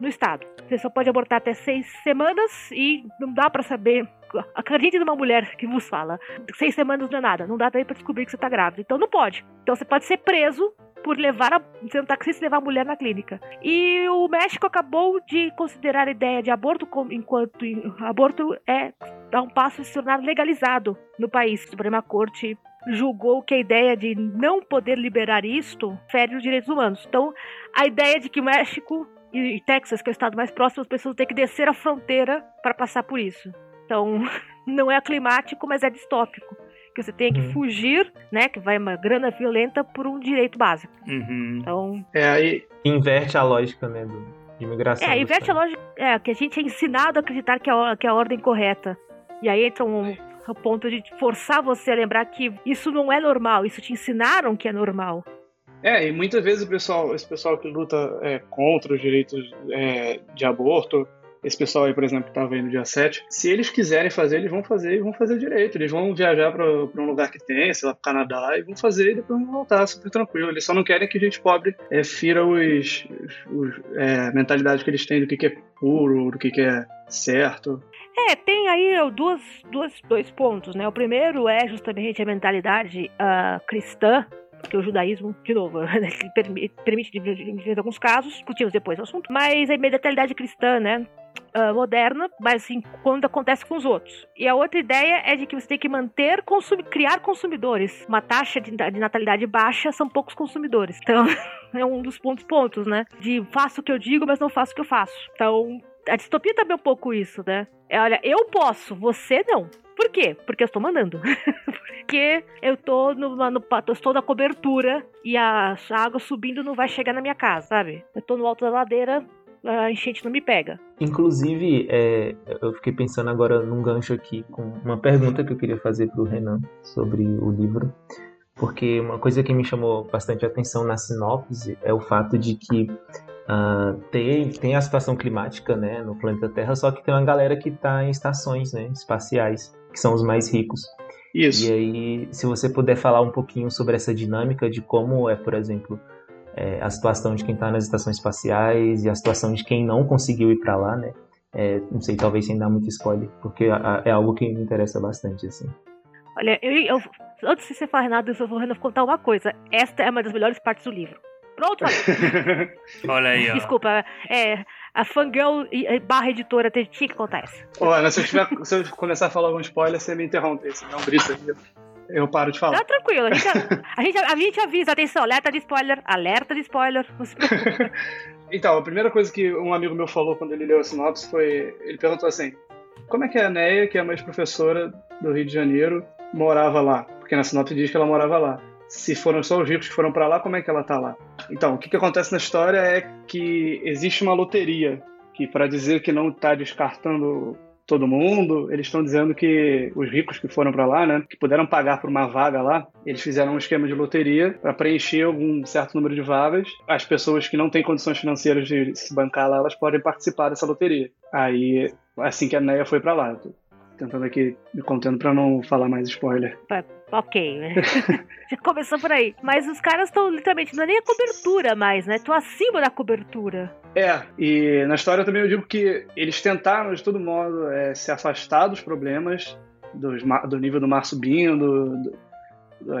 no estado. Você só pode abortar até seis semanas e não dá para saber. Acredite numa mulher que vos fala. Seis semanas não é nada, não dá daí pra descobrir que você tá grávida. Então não pode. Então você pode ser preso por levar a, ser um taxista levar a mulher na clínica. E o México acabou de considerar a ideia de aborto como, enquanto aborto é dar um passo a se tornar legalizado no país. A Suprema Corte julgou que a ideia de não poder liberar isto fere os direitos humanos. Então, a ideia de que o México e Texas, que é o estado mais próximo, as pessoas têm que descer a fronteira para passar por isso. Então, não é climático, mas é distópico que você tem que uhum. fugir, né? Que vai uma grana violenta por um direito básico. Uhum. Então. É aí. Inverte a lógica, né? Do, de imigração. É, inverte a lógica. É, que a gente é ensinado a acreditar que é a, que é a ordem correta. E aí entra um, o ponto de forçar você a lembrar que isso não é normal, isso te ensinaram que é normal. É, e muitas vezes o pessoal, esse pessoal que luta é, contra os direitos é, de aborto, esse pessoal aí, por exemplo, que estava no dia 7, se eles quiserem fazer, eles vão fazer e vão fazer direito. Eles vão viajar para um lugar que tem, sei lá, pro Canadá, e vão fazer e depois vão voltar super tranquilo. Eles só não querem que gente pobre é, fira os, os é, mentalidades que eles têm do que, que é puro, do que, que é certo. É, tem aí duas, duas, dois pontos, né? O primeiro é justamente a mentalidade uh, cristã porque o judaísmo, de novo, permite, permite em alguns casos, discutimos depois o assunto, mas a imediatabilidade cristã, né? Uh, moderna, mas assim, quando acontece com os outros. E a outra ideia é de que você tem que manter, consumir, criar consumidores. Uma taxa de, de, natalidade baixa são poucos consumidores. Então, é um dos pontos, pontos, né? De faço o que eu digo, mas não faço o que eu faço. Então, a distopia também é um pouco isso, né? É, olha, eu posso, você não. Por quê? Porque eu estou mandando. Porque eu tô no, no, estou na cobertura e a água subindo não vai chegar na minha casa, sabe? Eu tô no alto da ladeira, a enchente não me pega. Inclusive, é, eu fiquei pensando agora num gancho aqui com uma pergunta que eu queria fazer pro Renan sobre o livro. Porque uma coisa que me chamou bastante atenção na sinopse é o fato de que Uh, tem, tem a situação climática né, no planeta Terra, só que tem uma galera que está em estações né, espaciais, que são os mais ricos. Isso. E aí, se você puder falar um pouquinho sobre essa dinâmica de como é, por exemplo, é, a situação de quem está nas estações espaciais e a situação de quem não conseguiu ir para lá, né? É, não sei, talvez sem dar muito spoiler, porque é algo que me interessa bastante, assim. Olha, eu, eu antes de você falar nada, eu vou contar uma coisa. Esta é uma das melhores partes do livro. Pronto, Olha aí, ó. Desculpa, é, a fangirl barra editora tinha que contar essa. Olha, se eu, tiver, se eu começar a falar algum spoiler, você me interrompe. Se não grita aí, eu paro de falar. Tá tranquilo, a gente, a, gente, a gente avisa, atenção, alerta de spoiler, alerta de spoiler. então, a primeira coisa que um amigo meu falou quando ele leu a sinopse foi, ele perguntou assim, como é que a Neia, que é uma ex-professora do Rio de Janeiro, morava lá? Porque na sinopse diz que ela morava lá se foram só os ricos que foram para lá, como é que ela tá lá? Então, o que, que acontece na história é que existe uma loteria que, para dizer que não está descartando todo mundo, eles estão dizendo que os ricos que foram para lá, né, que puderam pagar por uma vaga lá, eles fizeram um esquema de loteria para preencher algum certo número de vagas. As pessoas que não têm condições financeiras de se bancar lá, elas podem participar dessa loteria. Aí, assim que a Neia foi para lá, tentando aqui me contendo para não falar mais spoiler. Ok, né? Já começou por aí. Mas os caras estão literalmente, não é nem a cobertura mais, né? Estão acima da cobertura. É, e na história também eu digo que eles tentaram de todo modo é, se afastar dos problemas, dos, do nível do mar subindo, do,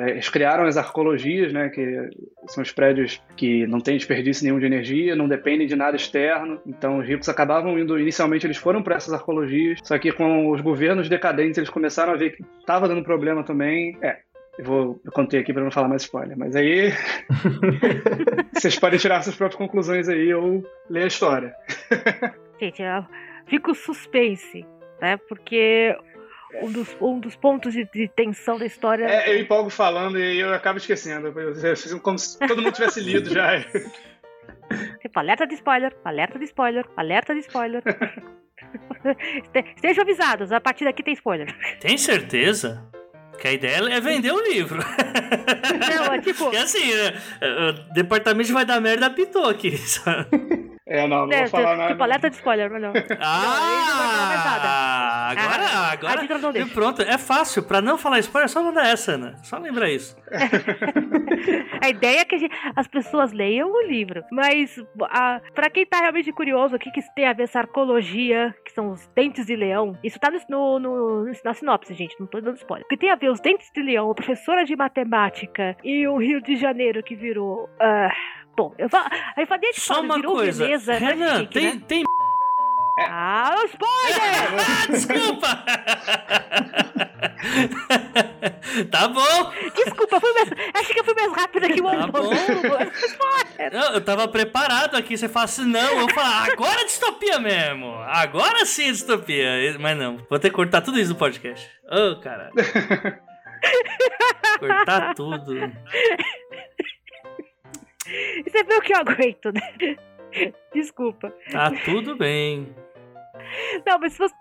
eles criaram as arcologias, né, que são os prédios que não têm desperdício nenhum de energia, não dependem de nada externo. Então os ricos acabavam indo, inicialmente eles foram para essas arcologias, só que com os governos decadentes eles começaram a ver que estava dando problema também. É, eu vou eu contei aqui para não falar mais spoiler, mas aí vocês podem tirar suas próprias conclusões aí ou ler a história. Gente, eu fico suspense, né? Porque um dos, um dos pontos de, de tensão da história. É, eu empolgo falando e eu acabo esquecendo. Como se todo mundo tivesse lido já. Tipo, alerta de spoiler, alerta de spoiler, alerta de spoiler. Estejam avisados, a partir daqui tem spoiler. Tem certeza? Que a ideia é vender o livro. Não, é tipo. Porque assim, né, o departamento vai dar merda pitou aqui. É, não, não é, vou falar nada. Tipo, alerta de spoiler, não. Ah, não, agora, ah, agora, agora pronto, é fácil. Pra não falar spoiler, é só mandar essa, Ana. Só lembrar isso. a ideia é que gente, as pessoas leiam o livro. Mas, a, pra quem tá realmente curioso, o que, que tem a ver essa arcologia, que são os dentes de leão, isso tá no, no, na sinopse, gente, não tô dando spoiler. O que tem a ver os dentes de leão, a professora de matemática e o Rio de Janeiro que virou... Uh, Bom, eu falo, aí falei, deixa Só uma coisa, beleza, né, Renan, chique, tem, né? tem... Ah, spoiler! ah, desculpa! tá bom. Desculpa, fui mais, acho que eu fui mais rápido que o tá bom. Não, eu tava preparado aqui, você fala assim, não, eu falo, agora é distopia mesmo. Agora sim é distopia. Mas não, vou ter que cortar tudo isso no podcast. Ô, oh, caralho. cortar tudo. Você viu que eu aguento, né? Desculpa. Tá tudo bem. Não, mas, você...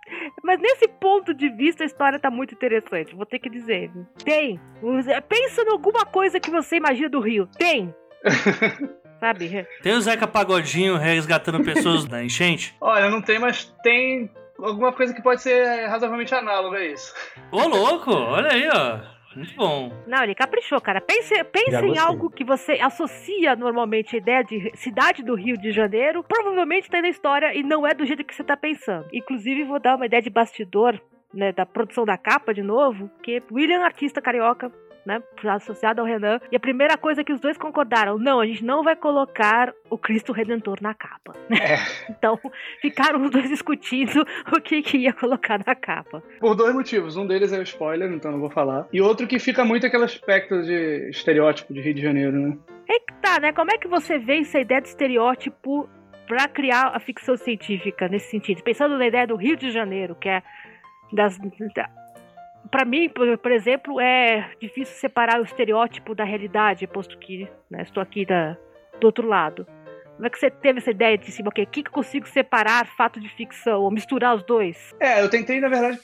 mas nesse ponto de vista a história tá muito interessante, vou ter que dizer. Tem. Pensa em alguma coisa que você imagina do Rio. Tem. Sabe? Tem o Zeca Pagodinho resgatando pessoas da enchente? Olha, não tem, mas tem alguma coisa que pode ser razoavelmente análoga a isso. Ô, louco! Olha aí, ó. Muito bom. Não, ele caprichou, cara. Pense, pense em algo que você associa normalmente a ideia de cidade do Rio de Janeiro. Provavelmente tem na história e não é do jeito que você tá pensando. Inclusive, vou dar uma ideia de bastidor. Né, da produção da capa de novo, que William, artista carioca, né, associado ao Renan. E a primeira coisa que os dois concordaram, não, a gente não vai colocar o Cristo Redentor na capa. É. então, ficaram os dois discutindo o que, que ia colocar na capa. Por dois motivos. Um deles é o spoiler, então não vou falar. E outro que fica muito aquele aspecto de estereótipo de Rio de Janeiro, né? É que tá, né? Como é que você vê essa ideia de estereótipo para criar a ficção científica nesse sentido? Pensando na ideia do Rio de Janeiro, que é das, para mim, por, por, exemplo, é difícil separar o estereótipo da realidade, posto que né, estou aqui da, do outro lado. Como é que você teve essa ideia de cima? O que, que eu consigo separar fato de ficção, ou misturar os dois? É, eu tentei, na verdade,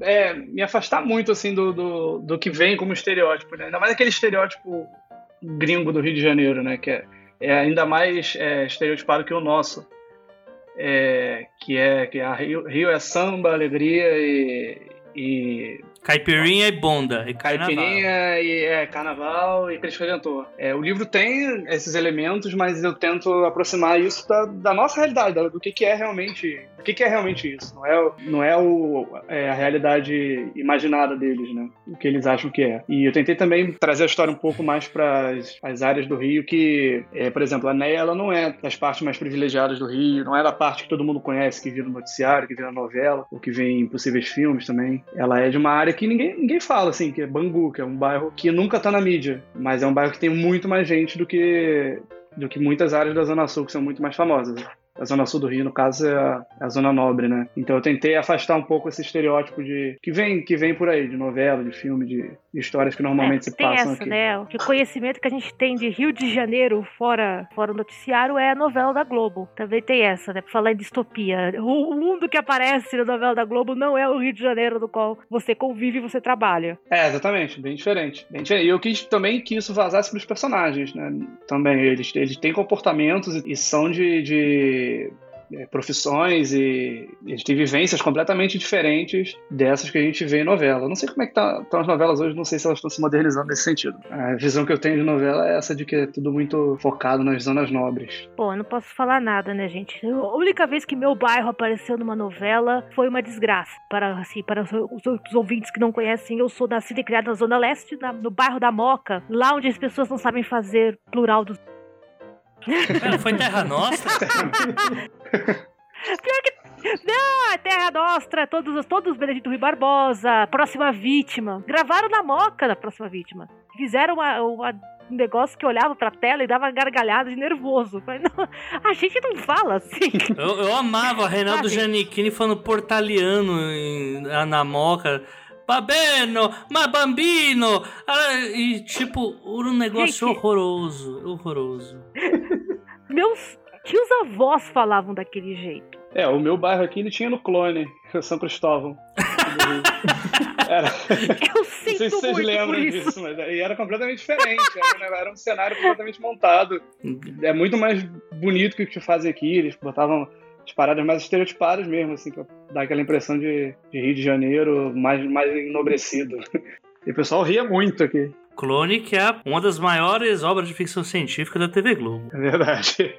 é, me afastar muito assim do, do, do, que vem como estereótipo, né? Ainda mais aquele estereótipo gringo do Rio de Janeiro, né? Que é, é ainda mais é, estereotipado que o nosso. É, que é que a Rio, Rio é samba, alegria e, e Caipirinha e Bonda. E Caipirinha e é, Carnaval e Cristo Redentor. É, o livro tem esses elementos, mas eu tento aproximar isso da, da nossa realidade, do que, que é realmente. O que, que é realmente isso? Não é, não é, o, é a realidade imaginada deles, né? O que eles acham que é. E eu tentei também trazer a história um pouco mais para as áreas do Rio que, é, por exemplo, a Neia ela não é das partes mais privilegiadas do Rio, não é da parte que todo mundo conhece, que vira no noticiário, que vira novela, ou que vem em possíveis filmes também. Ela é de uma área que ninguém, ninguém fala, assim, que é Bangu, que é um bairro que nunca tá na mídia, mas é um bairro que tem muito mais gente do que do que muitas áreas da Zona Sul que são muito mais famosas a zona sul do Rio, no caso, é a, é a, zona nobre, né? Então eu tentei afastar um pouco esse estereótipo de que vem, que vem por aí, de novela, de filme, de, histórias que normalmente é, se passam essa, aqui. Né? O conhecimento que a gente tem de Rio de Janeiro fora, fora o noticiário é a novela da Globo. Também tem essa, né? Pra falar em distopia. O, mundo que aparece na novela da Globo não é o Rio de Janeiro do qual você convive e você trabalha. É, exatamente. Bem diferente. Bem diferente. E eu quis também que isso vazasse pros personagens, né? Também. Eles, eles têm comportamentos e são de, de é, profissões e, a gente tem vivências completamente diferentes dessas que a gente vê em novela. não sei como é que tá, estão as novelas hoje, não sei se elas estão se modernizando nesse sentido. A visão que eu tenho de novela é essa de que é tudo muito focado nas zonas nobres. Pô, eu não posso falar nada, né, gente? A única vez que meu bairro apareceu numa novela foi uma desgraça. Para, assim, para os, os ouvintes que não conhecem, eu sou nascida e criada na Zona Leste, na, no bairro da Moca, lá onde as pessoas não sabem fazer plural dos não foi Terra Nostra? Pior que. Não, é Terra Nostra, todos, todos os Benedito Rui Barbosa, Próxima Vítima. Gravaram na moca da Próxima Vítima. Fizeram uma, uma um negócio que olhava pra tela e dava gargalhada de nervoso. Falei, não, a gente não fala assim. Eu, eu amava Reinaldo Giannichini falando portaliano em, na moca. Babeno, ma bambino. Ah, e tipo, um negócio gente, horroroso, horroroso. Meus tios avós falavam daquele jeito. É, o meu bairro aqui ele tinha no clone, São Cristóvão. era... Eu sinto Não sei se vocês lembram disso, mas era completamente diferente. Era, era, um cenário completamente montado. É muito mais bonito que o que fazem aqui. Eles botavam as paradas mais estereotipadas mesmo, assim, pra dar aquela impressão de, de Rio de Janeiro mais, mais enobrecido. E o pessoal ria muito aqui. Clone, que é uma das maiores obras de ficção científica da TV Globo. É verdade.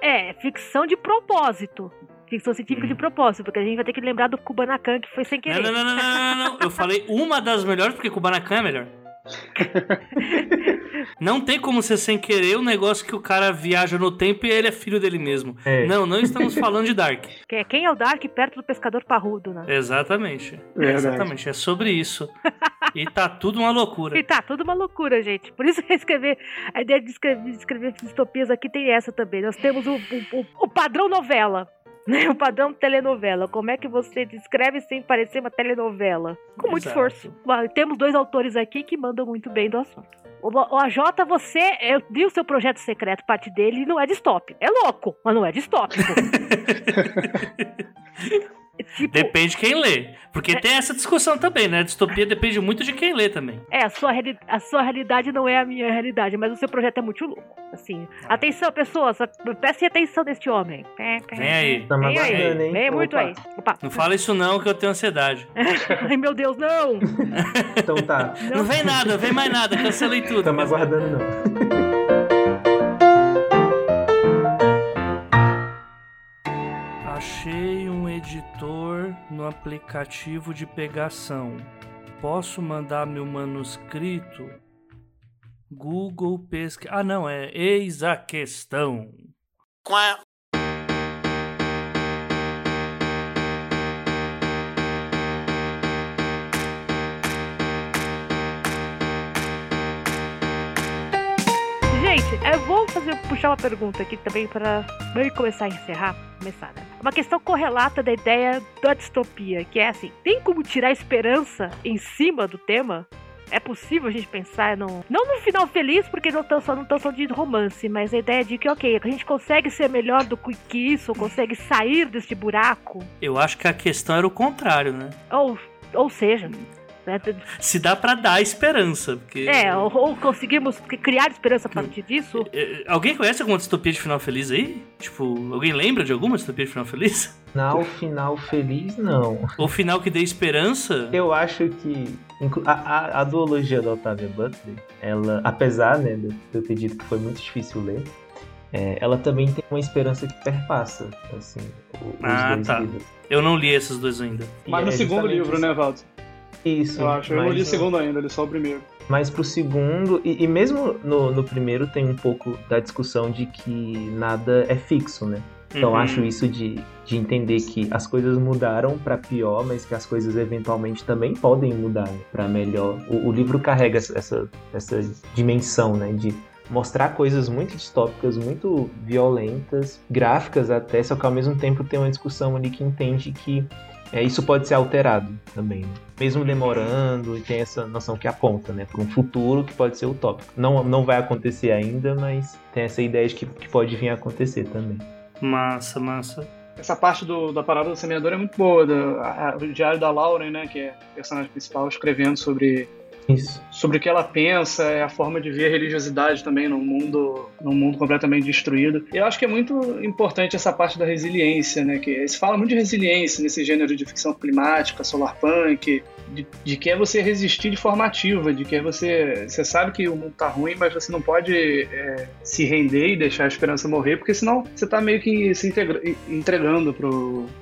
É, ficção de propósito. Ficção científica hum. de propósito, porque a gente vai ter que lembrar do Kubanacan, que foi sem querer. Não, não, não, não, não, não, não. Eu falei uma das melhores, porque Kubanacan é melhor. não tem como ser sem querer um negócio que o cara viaja no tempo e ele é filho dele mesmo. É. Não, não estamos falando de Dark. Quem é o Dark perto do pescador parrudo, né? Exatamente. Exatamente. É sobre isso. E tá tudo uma loucura. E tá tudo uma loucura, gente. Por isso que escrever, a ideia de escrever, de escrever distopias aqui tem essa também. Nós temos o, o, o padrão novela né? O padrão telenovela. Como é que você descreve sem parecer uma telenovela? Com muito Exato. esforço. Temos dois autores aqui que mandam muito bem do assunto. O AJ, você, eu vi o seu projeto secreto, parte dele, e não é distópico. É louco, mas não é distópico. Tipo, depende de quem lê. Porque é, tem essa discussão também, né? A distopia depende muito de quem lê também. É, a sua, a sua realidade não é a minha realidade, mas o seu projeto é muito louco. Assim, atenção, pessoas, prestem atenção neste homem. Vem aí. Tá vem aí. Vem muito aí. Opa. Não fala isso não, que eu tenho ansiedade. Ai, meu Deus, não! então tá. Não, não vem nada, vem mais nada, cancelei tudo. Estamos aguardando não. Achei um editor no aplicativo de pegação. Posso mandar meu manuscrito? Google pesquisa. Ah, não, é eis a questão. Quá. Gente, eu vou fazer, puxar uma pergunta aqui também para começar a encerrar. Começar, né? Uma questão correlata da ideia da distopia, que é assim: tem como tirar esperança em cima do tema? É possível a gente pensar no. Não no final feliz, porque não estão só, não tão só de romance, mas a ideia de que, ok, a gente consegue ser melhor do que isso, consegue sair deste buraco. Eu acho que a questão era o contrário, né? Ou, ou seja? Se dá para dar esperança. Porque... É, ou, ou, conseguimos criar esperança a partir disso. É, é, alguém conhece alguma distopia de final feliz aí? Tipo, alguém lembra de alguma distopia de final feliz? Não, final feliz não. O final que dê esperança? Eu acho que a, a, a duologia da Octavia Butler, ela, apesar né, de eu ter dito que foi muito difícil ler, é, ela também tem uma esperança que perpassa, assim, os ah, dois tá. livros. Eu não li esses dois ainda. Mas no é segundo livro, né, Walter? Isso. Eu acho. Eu não li o segundo ainda, li só o primeiro. Mas pro segundo, e, e mesmo no, no, primeiro tem um pouco da discussão de que nada é fixo, né? Então uhum. acho isso de, de entender que as coisas mudaram para pior, mas que as coisas eventualmente também podem mudar né, para melhor. O, o, livro carrega essa, essa dimensão, né? De mostrar coisas muito distópicas, muito violentas, gráficas até, só que ao mesmo tempo tem uma discussão ali que entende que é, isso pode ser alterado também, né? mesmo demorando, e tem essa noção que aponta né, para um futuro que pode ser utópico. Não, não vai acontecer ainda, mas tem essa ideia de que, que pode vir a acontecer também. Massa, massa. Essa parte do, da parada do semeador é muito boa. Do, a, o diário da Lauren, né, que é a personagem principal, escrevendo sobre Isso. Sobre o que ela pensa, é a forma de ver a religiosidade também num mundo, num mundo completamente destruído. Eu acho que é muito importante essa parte da resiliência, né? Que se fala muito de resiliência nesse gênero de ficção climática, solar punk, de, de, que é você resistir de forma ativa, de que é você. Você sabe que o mundo tá ruim, mas você não pode é, se render e deixar a esperança morrer, porque senão você tá meio que se integra, entregando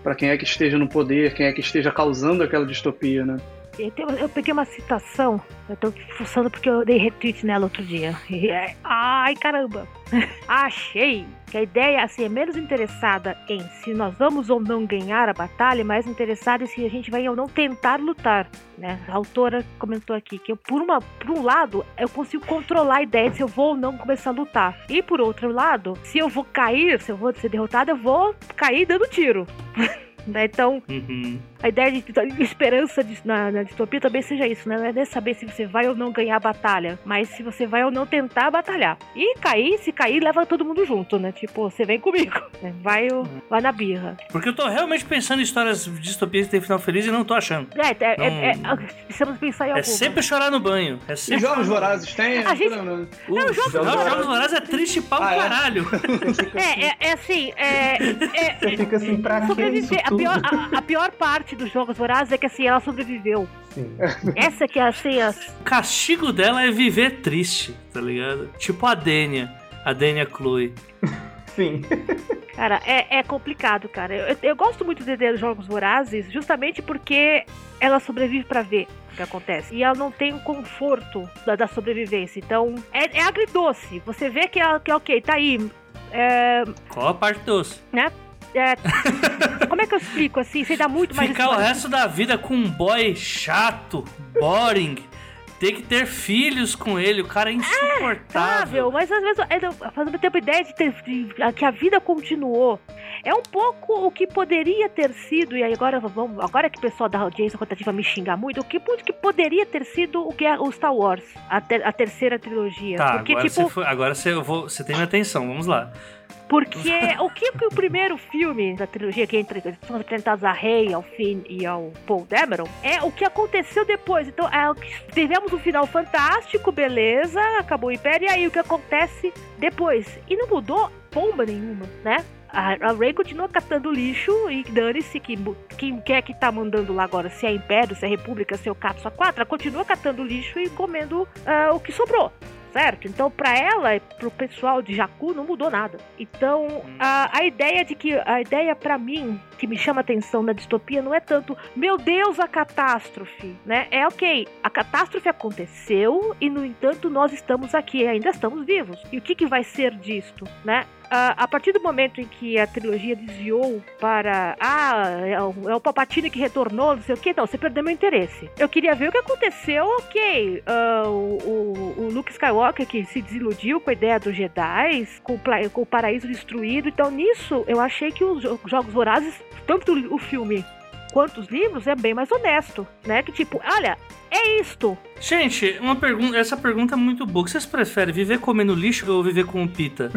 para quem é que esteja no poder, quem é que esteja causando aquela distopia, né? Eu peguei uma citação, eu tô fuçando porque eu dei retweet nela outro dia. É, ai, caramba! Achei que a ideia assim, é menos interessada em se nós vamos ou não ganhar a batalha, mais interessada em se a gente vai ou não tentar lutar. Né? A autora comentou aqui que eu, por, uma, por um lado, eu consigo controlar a ideia de se eu vou ou não começar a lutar. E por outro lado, se eu vou cair, se eu vou ser derrotada, eu vou cair dando tiro. Né? Então, uhum. A ideia de, de esperança de, na, na, distopia também seja isso, né? Não é nem saber se você vai ou não ganhar a batalha, mas se você vai ou não tentar batalhar. E cair, se cair, leva todo mundo junto, né? Tipo, você vem comigo, né? vai, uhum. vai na birra. Porque eu tô realmente pensando em histórias de distopias que tem final feliz e não tô achando. É, é, é, é, é precisamos pensar em alguma. É sempre chorar no banho. É sempre e Jogos Vorazes tem? A gente... Não, não, Jogos, Jogos Vorazes é triste pra ah, é? caralho. É, é, é assim, é... Você fica assim, pra que a pior, a, a, pior parte dos Jogos Vorazes é que assim, ela sobreviveu. Sim. Essa que é assim, as... O castigo dela é viver triste, tá ligado? Tipo a Dênia, a Dênia Chloe. Sim. Cara, é, é complicado, cara. Eu, eu gosto muito de ver Jogos Vorazes justamente porque ela sobrevive para ver o que acontece. E ela não tem o conforto da, da sobrevivência. Então, é, é agridoce. Você vê que, ela, que ok, tá aí. É... Qual a parte doce? Né? É, como é que eu explico assim? Você dá muito mais. Ficar o resto da vida com um boy chato, boring. ter que ter filhos com ele, o cara é insuportável. É, mas às vezes, mesmo tempo, ideia de, ter, que a vida continuou é um pouco o que poderia ter sido, e aí agora vamos, agora que o pessoal da audiência rotativa me xingar muito, o que, que poderia ter sido o que é o Star Wars, a, ter, a terceira trilogia. Tá, Porque, agora, tipo, você, foi, agora você, vou, você tem minha atenção, vamos lá. Porque o que, o primeiro filme da trilogia, que são apresentados a Rey, ao Finn e ao Paul Dameron, é o que aconteceu depois. Então, é, tivemos um final fantástico, beleza, acabou o Império, e aí o que acontece depois? E não mudou bomba nenhuma, né? A, Rey continua catando lixo e dane-se que quem quer que tá mandando lá agora, se é Império, se é República, se é o Capsa 4, ela continua catando lixo e comendo uh, o que sobrou certo? Então, para ela e pro pessoal de Jacu não mudou nada. Então, a, a ideia de que a ideia para mim que me chama atenção na distopia não é tanto, meu Deus, a catástrofe, né? É ok, a catástrofe aconteceu e no entanto nós estamos aqui, ainda estamos vivos. E o que, que vai ser disto, né? A partir do momento em que a trilogia desviou para. Ah, é o, é o que retornou, não sei o que, não, você perdeu meu interesse. Eu queria ver o que aconteceu, ok. Uh, o, o, Luke Skywalker que se desiludiu com a ideia dos Jedi, com, com o paraíso destruído. Então, nisso, eu achei que os Jogos Vorazes, tanto o filme quanto os livros, é bem mais honesto, né? Que tipo, olha, é isto. Gente, uma pergunta, essa pergunta é muito boa. O que vocês preferem, viver comendo lixo ou viver com pita?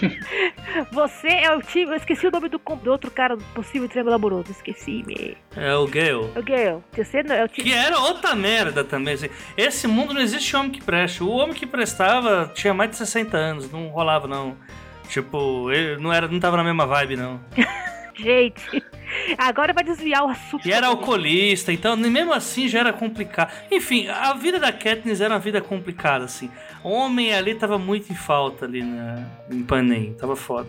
Você é o time. Eu esqueci o nome do, do outro cara do possível triângulo amoroso. Esqueci, me. É o Gale. É o Gale. Você não, é o time... Que era outra merda também. Assim. Esse mundo não existe homem que preste. O homem que prestava tinha mais de 60 anos. Não rolava, não. Tipo, ele não, era, não tava na mesma vibe, não. Gente. Agora vai desviar o assunto. E era alcoolista, então mesmo assim já era complicado. Enfim, a vida da Katniss era uma vida complicada, assim. O homem ali tava muito em falta ali na, em Panem, tava foda.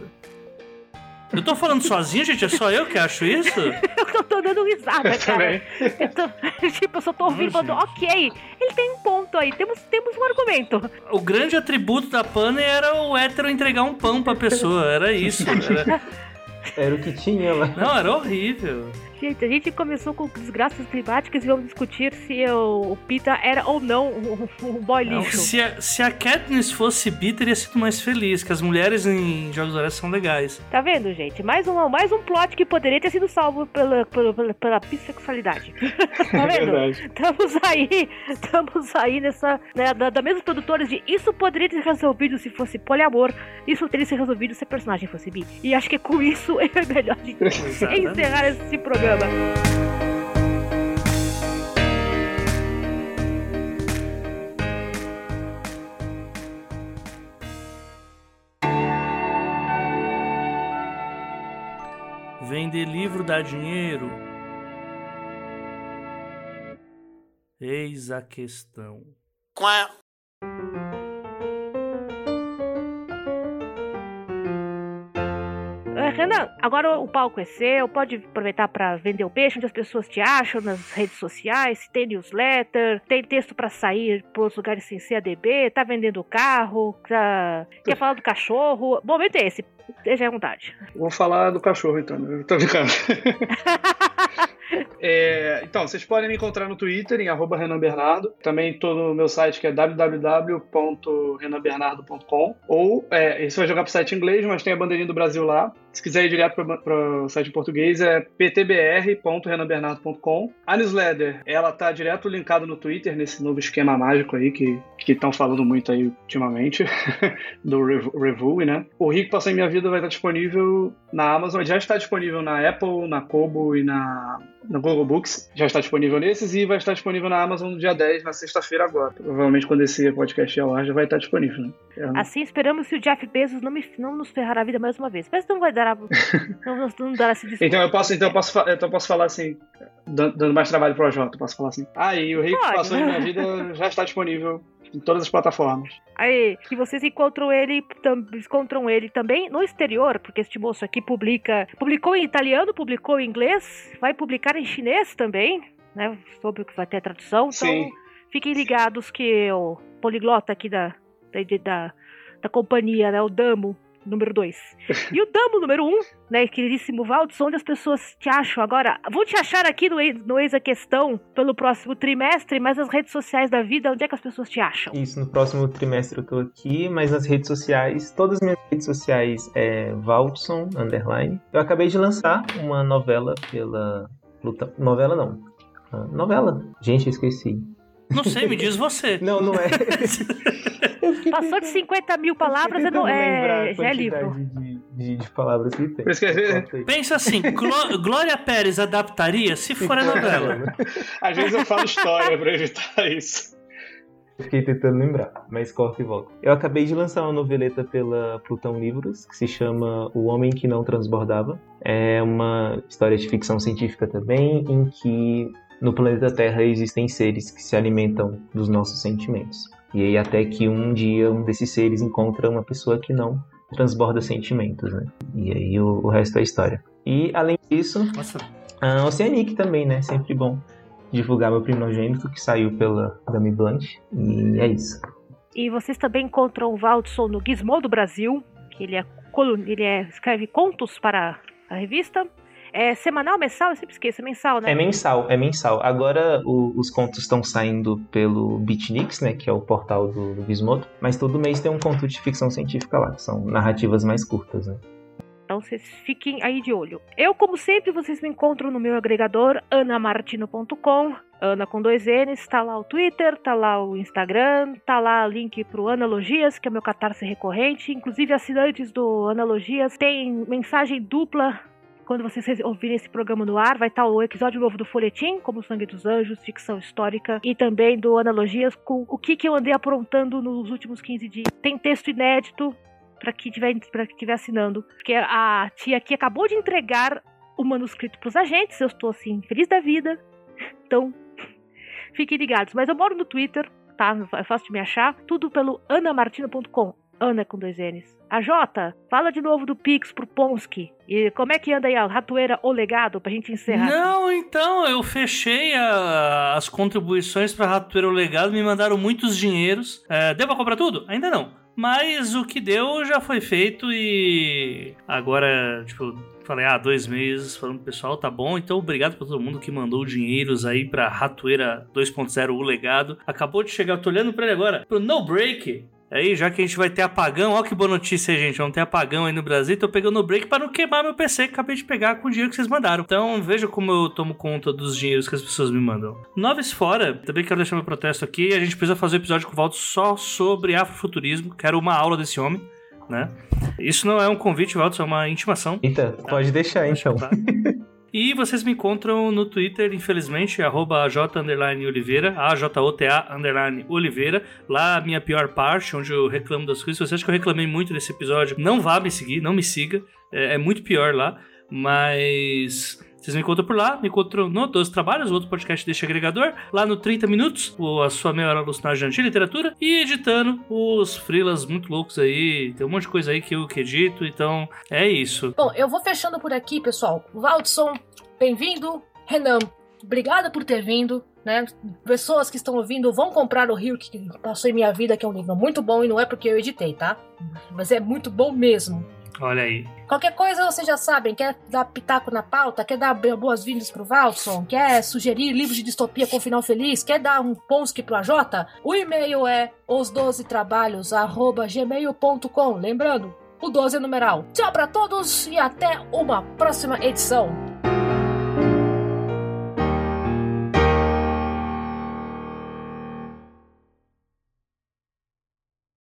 Eu tô falando sozinho, gente? É só eu que acho isso? eu tô dando risada, cara. Eu tô, tipo, eu só tô ouvindo falando, ok, ele tem um ponto aí, temos, temos um argumento. O grande atributo da Panem era o hétero entregar um pão pra pessoa, era isso. Era... Era o que tinha lá. Não, era horrível. Gente, a gente começou com desgraças climáticas e vamos discutir se o, o Pita era ou não um, um boy lixo. Não, se, a, se a Katniss fosse bi, teria sido mais feliz, que as mulheres em Jogos Horários são legais. Tá vendo, gente? Mais um, mais um plot que poderia ter sido salvo pela, pela, pela, pela bissexualidade. tá vendo? É estamos aí, estamos aí nessa, né, da, da mesma produtores de isso poderia ter resolvido se fosse poliamor, isso teria se resolvido se a personagem fosse bi. E acho que com isso é melhor de encerrar esse programa. Vender livro dá dinheiro? Eis a questão. Quá? Renan, agora o palco é seu, pode aproveitar para vender o peixe, onde as pessoas te acham nas redes sociais, tem newsletter, tem texto para sair para os lugares sem CADB, tá vendendo carro, tá... quer falar do cachorro. O momento é esse, esteja à vontade. Vou falar do cachorro então, eu tô brincando. É, então, vocês podem me encontrar no Twitter, em arroba Renan Bernardo. Também estou no meu site que é www.renanbernardo.com. Ou, é, isso vai jogar para o site inglês, mas tem a bandeirinha do Brasil lá. Se quiser ir direto para o site em português, é ptbr.renanbernardo.com. A newsletter, ela tá direto linkada no Twitter, nesse novo esquema mágico aí que estão falando muito aí ultimamente, do review, né? O Rico Passou em Minha Vida vai estar disponível na Amazon, já está disponível na Apple, na Kobo e na no Google Books, já está disponível nesses e vai estar disponível na Amazon no dia 10, na sexta-feira agora. Provavelmente quando esse podcast ao ar já vai estar disponível. Né? Assim esperamos que o Jeff Bezos não, me, não nos ferrar a vida mais uma vez. Mas não vai dar a, não, não dará esse desconto. Então eu posso, então eu posso, então eu posso falar assim, dando mais trabalho pro Jota, posso falar assim. Ah, e o Rico Pode, Passou né? Minha Vida já está disponível em todas as plataformas. Aí, e vocês encontram ele, encontram ele também no exterior, porque este moço aqui publica, publicou em italiano, publicou em inglês, vai publicar em chinês também, né? Sobre o que vai ter a tradução. Então, Sim. fiquem ligados que o poliglota aqui da, da, da, da companhia, né, o Damo, número 2. E o Damo número 1, um, né, queridíssimo Valdes, onde as pessoas te acham agora. Vão te achar aqui no, no Eis a Questão pelo próximo trimestre, mas as redes sociais da vida, onde é que as pessoas te acham? Isso, no próximo trimestre eu tô aqui, mas nas redes sociais, todas as minhas redes sociais é Valdson, underline. Eu acabei de lançar uma novela pela... Novela não. Ah, novela. Gente, eu esqueci. Não sei, me diz você. não, não é. Passou de 50 mil palavras, não, é, já é livro. De, de, de, palavras que tem. Que... Pensa assim, Glória Pérez adaptaria se for a novela. Às vezes eu falo história pra evitar isso. Fiquei tentando lembrar, mas corta e volta. Eu acabei de lançar uma noveleta pela Plutão Livros, que se chama O Homem que Não Transbordava. É uma história de ficção científica também, em que no planeta Terra existem seres que se alimentam dos nossos sentimentos. E aí até que um dia um desses seres encontra uma pessoa que não transborda sentimentos, né? E aí o, o resto é história. E além disso, Nossa. a Oceanic também, né? Sempre bom divulgar meu primogênito que saiu pela Dami Blunt. E é isso. E vocês também encontram o Valdson no Gizmodo Brasil, que ele é, ele é, escreve contos para a revista. É semanal, mensal? Eu sempre esqueço, é mensal, né? É mensal, é mensal. Agora o, os contos estão saindo pelo Beatniks, né? Que é o portal do, do Gizmodo. Mas todo mês tem um conto de ficção científica lá, que são narrativas mais curtas, né? Então vocês fiquem aí de olho. Eu, como sempre, vocês me encontram no meu agregador anamartino.com. Ana com dois N's, tá lá o Twitter, tá lá o Instagram, tá lá o link pro Analogias, que é o meu catarse recorrente. Inclusive, assinantes do Analogias tem mensagem dupla quando vocês ouvirem esse programa no ar, vai estar o episódio novo do Folhetim, como Sangue dos Anjos, ficção histórica, e também do Analogias com o que, que eu andei aprontando nos últimos 15 dias. Tem texto inédito para quem estiver que assinando, que a tia aqui acabou de entregar o manuscrito para os agentes, eu estou assim, feliz da vida. Então, fiquem ligados. Mas eu moro no Twitter, tá? É fácil de me achar. Tudo pelo anamartino.com. Ana com dois N's. A Jota, fala de novo do Pix pro Ponsky. E como é que anda aí a ratoeira O Legado pra gente encerrar? Não, então, eu fechei a, as contribuições pra ratoeira O Legado, me mandaram muitos dinheiros. É, deu pra comprar tudo? Ainda não. Mas o que deu já foi feito e agora, tipo, falei, ah, dois meses falando pro pessoal, tá bom. Então, obrigado pra todo mundo que mandou dinheiros aí pra Ratoeira 2.0 O Legado. Acabou de chegar, eu tô olhando pra ele agora, pro No Break. Aí, já que a gente vai ter apagão, ó que boa notícia, gente. Vamos ter apagão aí no Brasil. Tô pegando o break para não queimar meu PC que acabei de pegar com o dinheiro que vocês mandaram. Então, veja como eu tomo conta dos dinheiros que as pessoas me mandam. Noves fora, também quero deixar meu protesto aqui. A gente precisa fazer um episódio com o Valdo só sobre afrofuturismo. Quero uma aula desse homem. Né? Isso não é um convite, Valdo, é uma intimação. Eita, tá? pode deixar então. E vocês me encontram no Twitter, infelizmente, arroba Oliveira, A-J-O-T-A Oliveira. Lá a minha pior parte, onde eu reclamo das coisas. Se você acha que eu reclamei muito nesse episódio, não vá me seguir, não me siga. É, é muito pior lá. Mas vocês me encontram por lá, me encontram no 12 Trabalhos, o outro podcast deste agregador, lá no 30 Minutos, a sua meia hora alucinagem de literatura, e editando os freelas muito loucos aí, tem um monte de coisa aí que eu que edito, então é isso. Bom, eu vou fechando por aqui, pessoal. Valdson, bem-vindo. Renan, obrigada por ter vindo. Né? Pessoas que estão ouvindo vão comprar o Rio que passou em minha vida, que é um livro muito bom e não é porque eu editei, tá? Mas é muito bom mesmo. Olha aí. Qualquer coisa vocês já sabem, quer dar pitaco na pauta, quer dar boas-vindas pro Valson, quer sugerir livros de distopia com final feliz, quer dar um ponski pro AJ, o e-mail é os12trabalhos@gmail.com. Lembrando, o 12 é numeral. Tchau para todos e até uma próxima edição.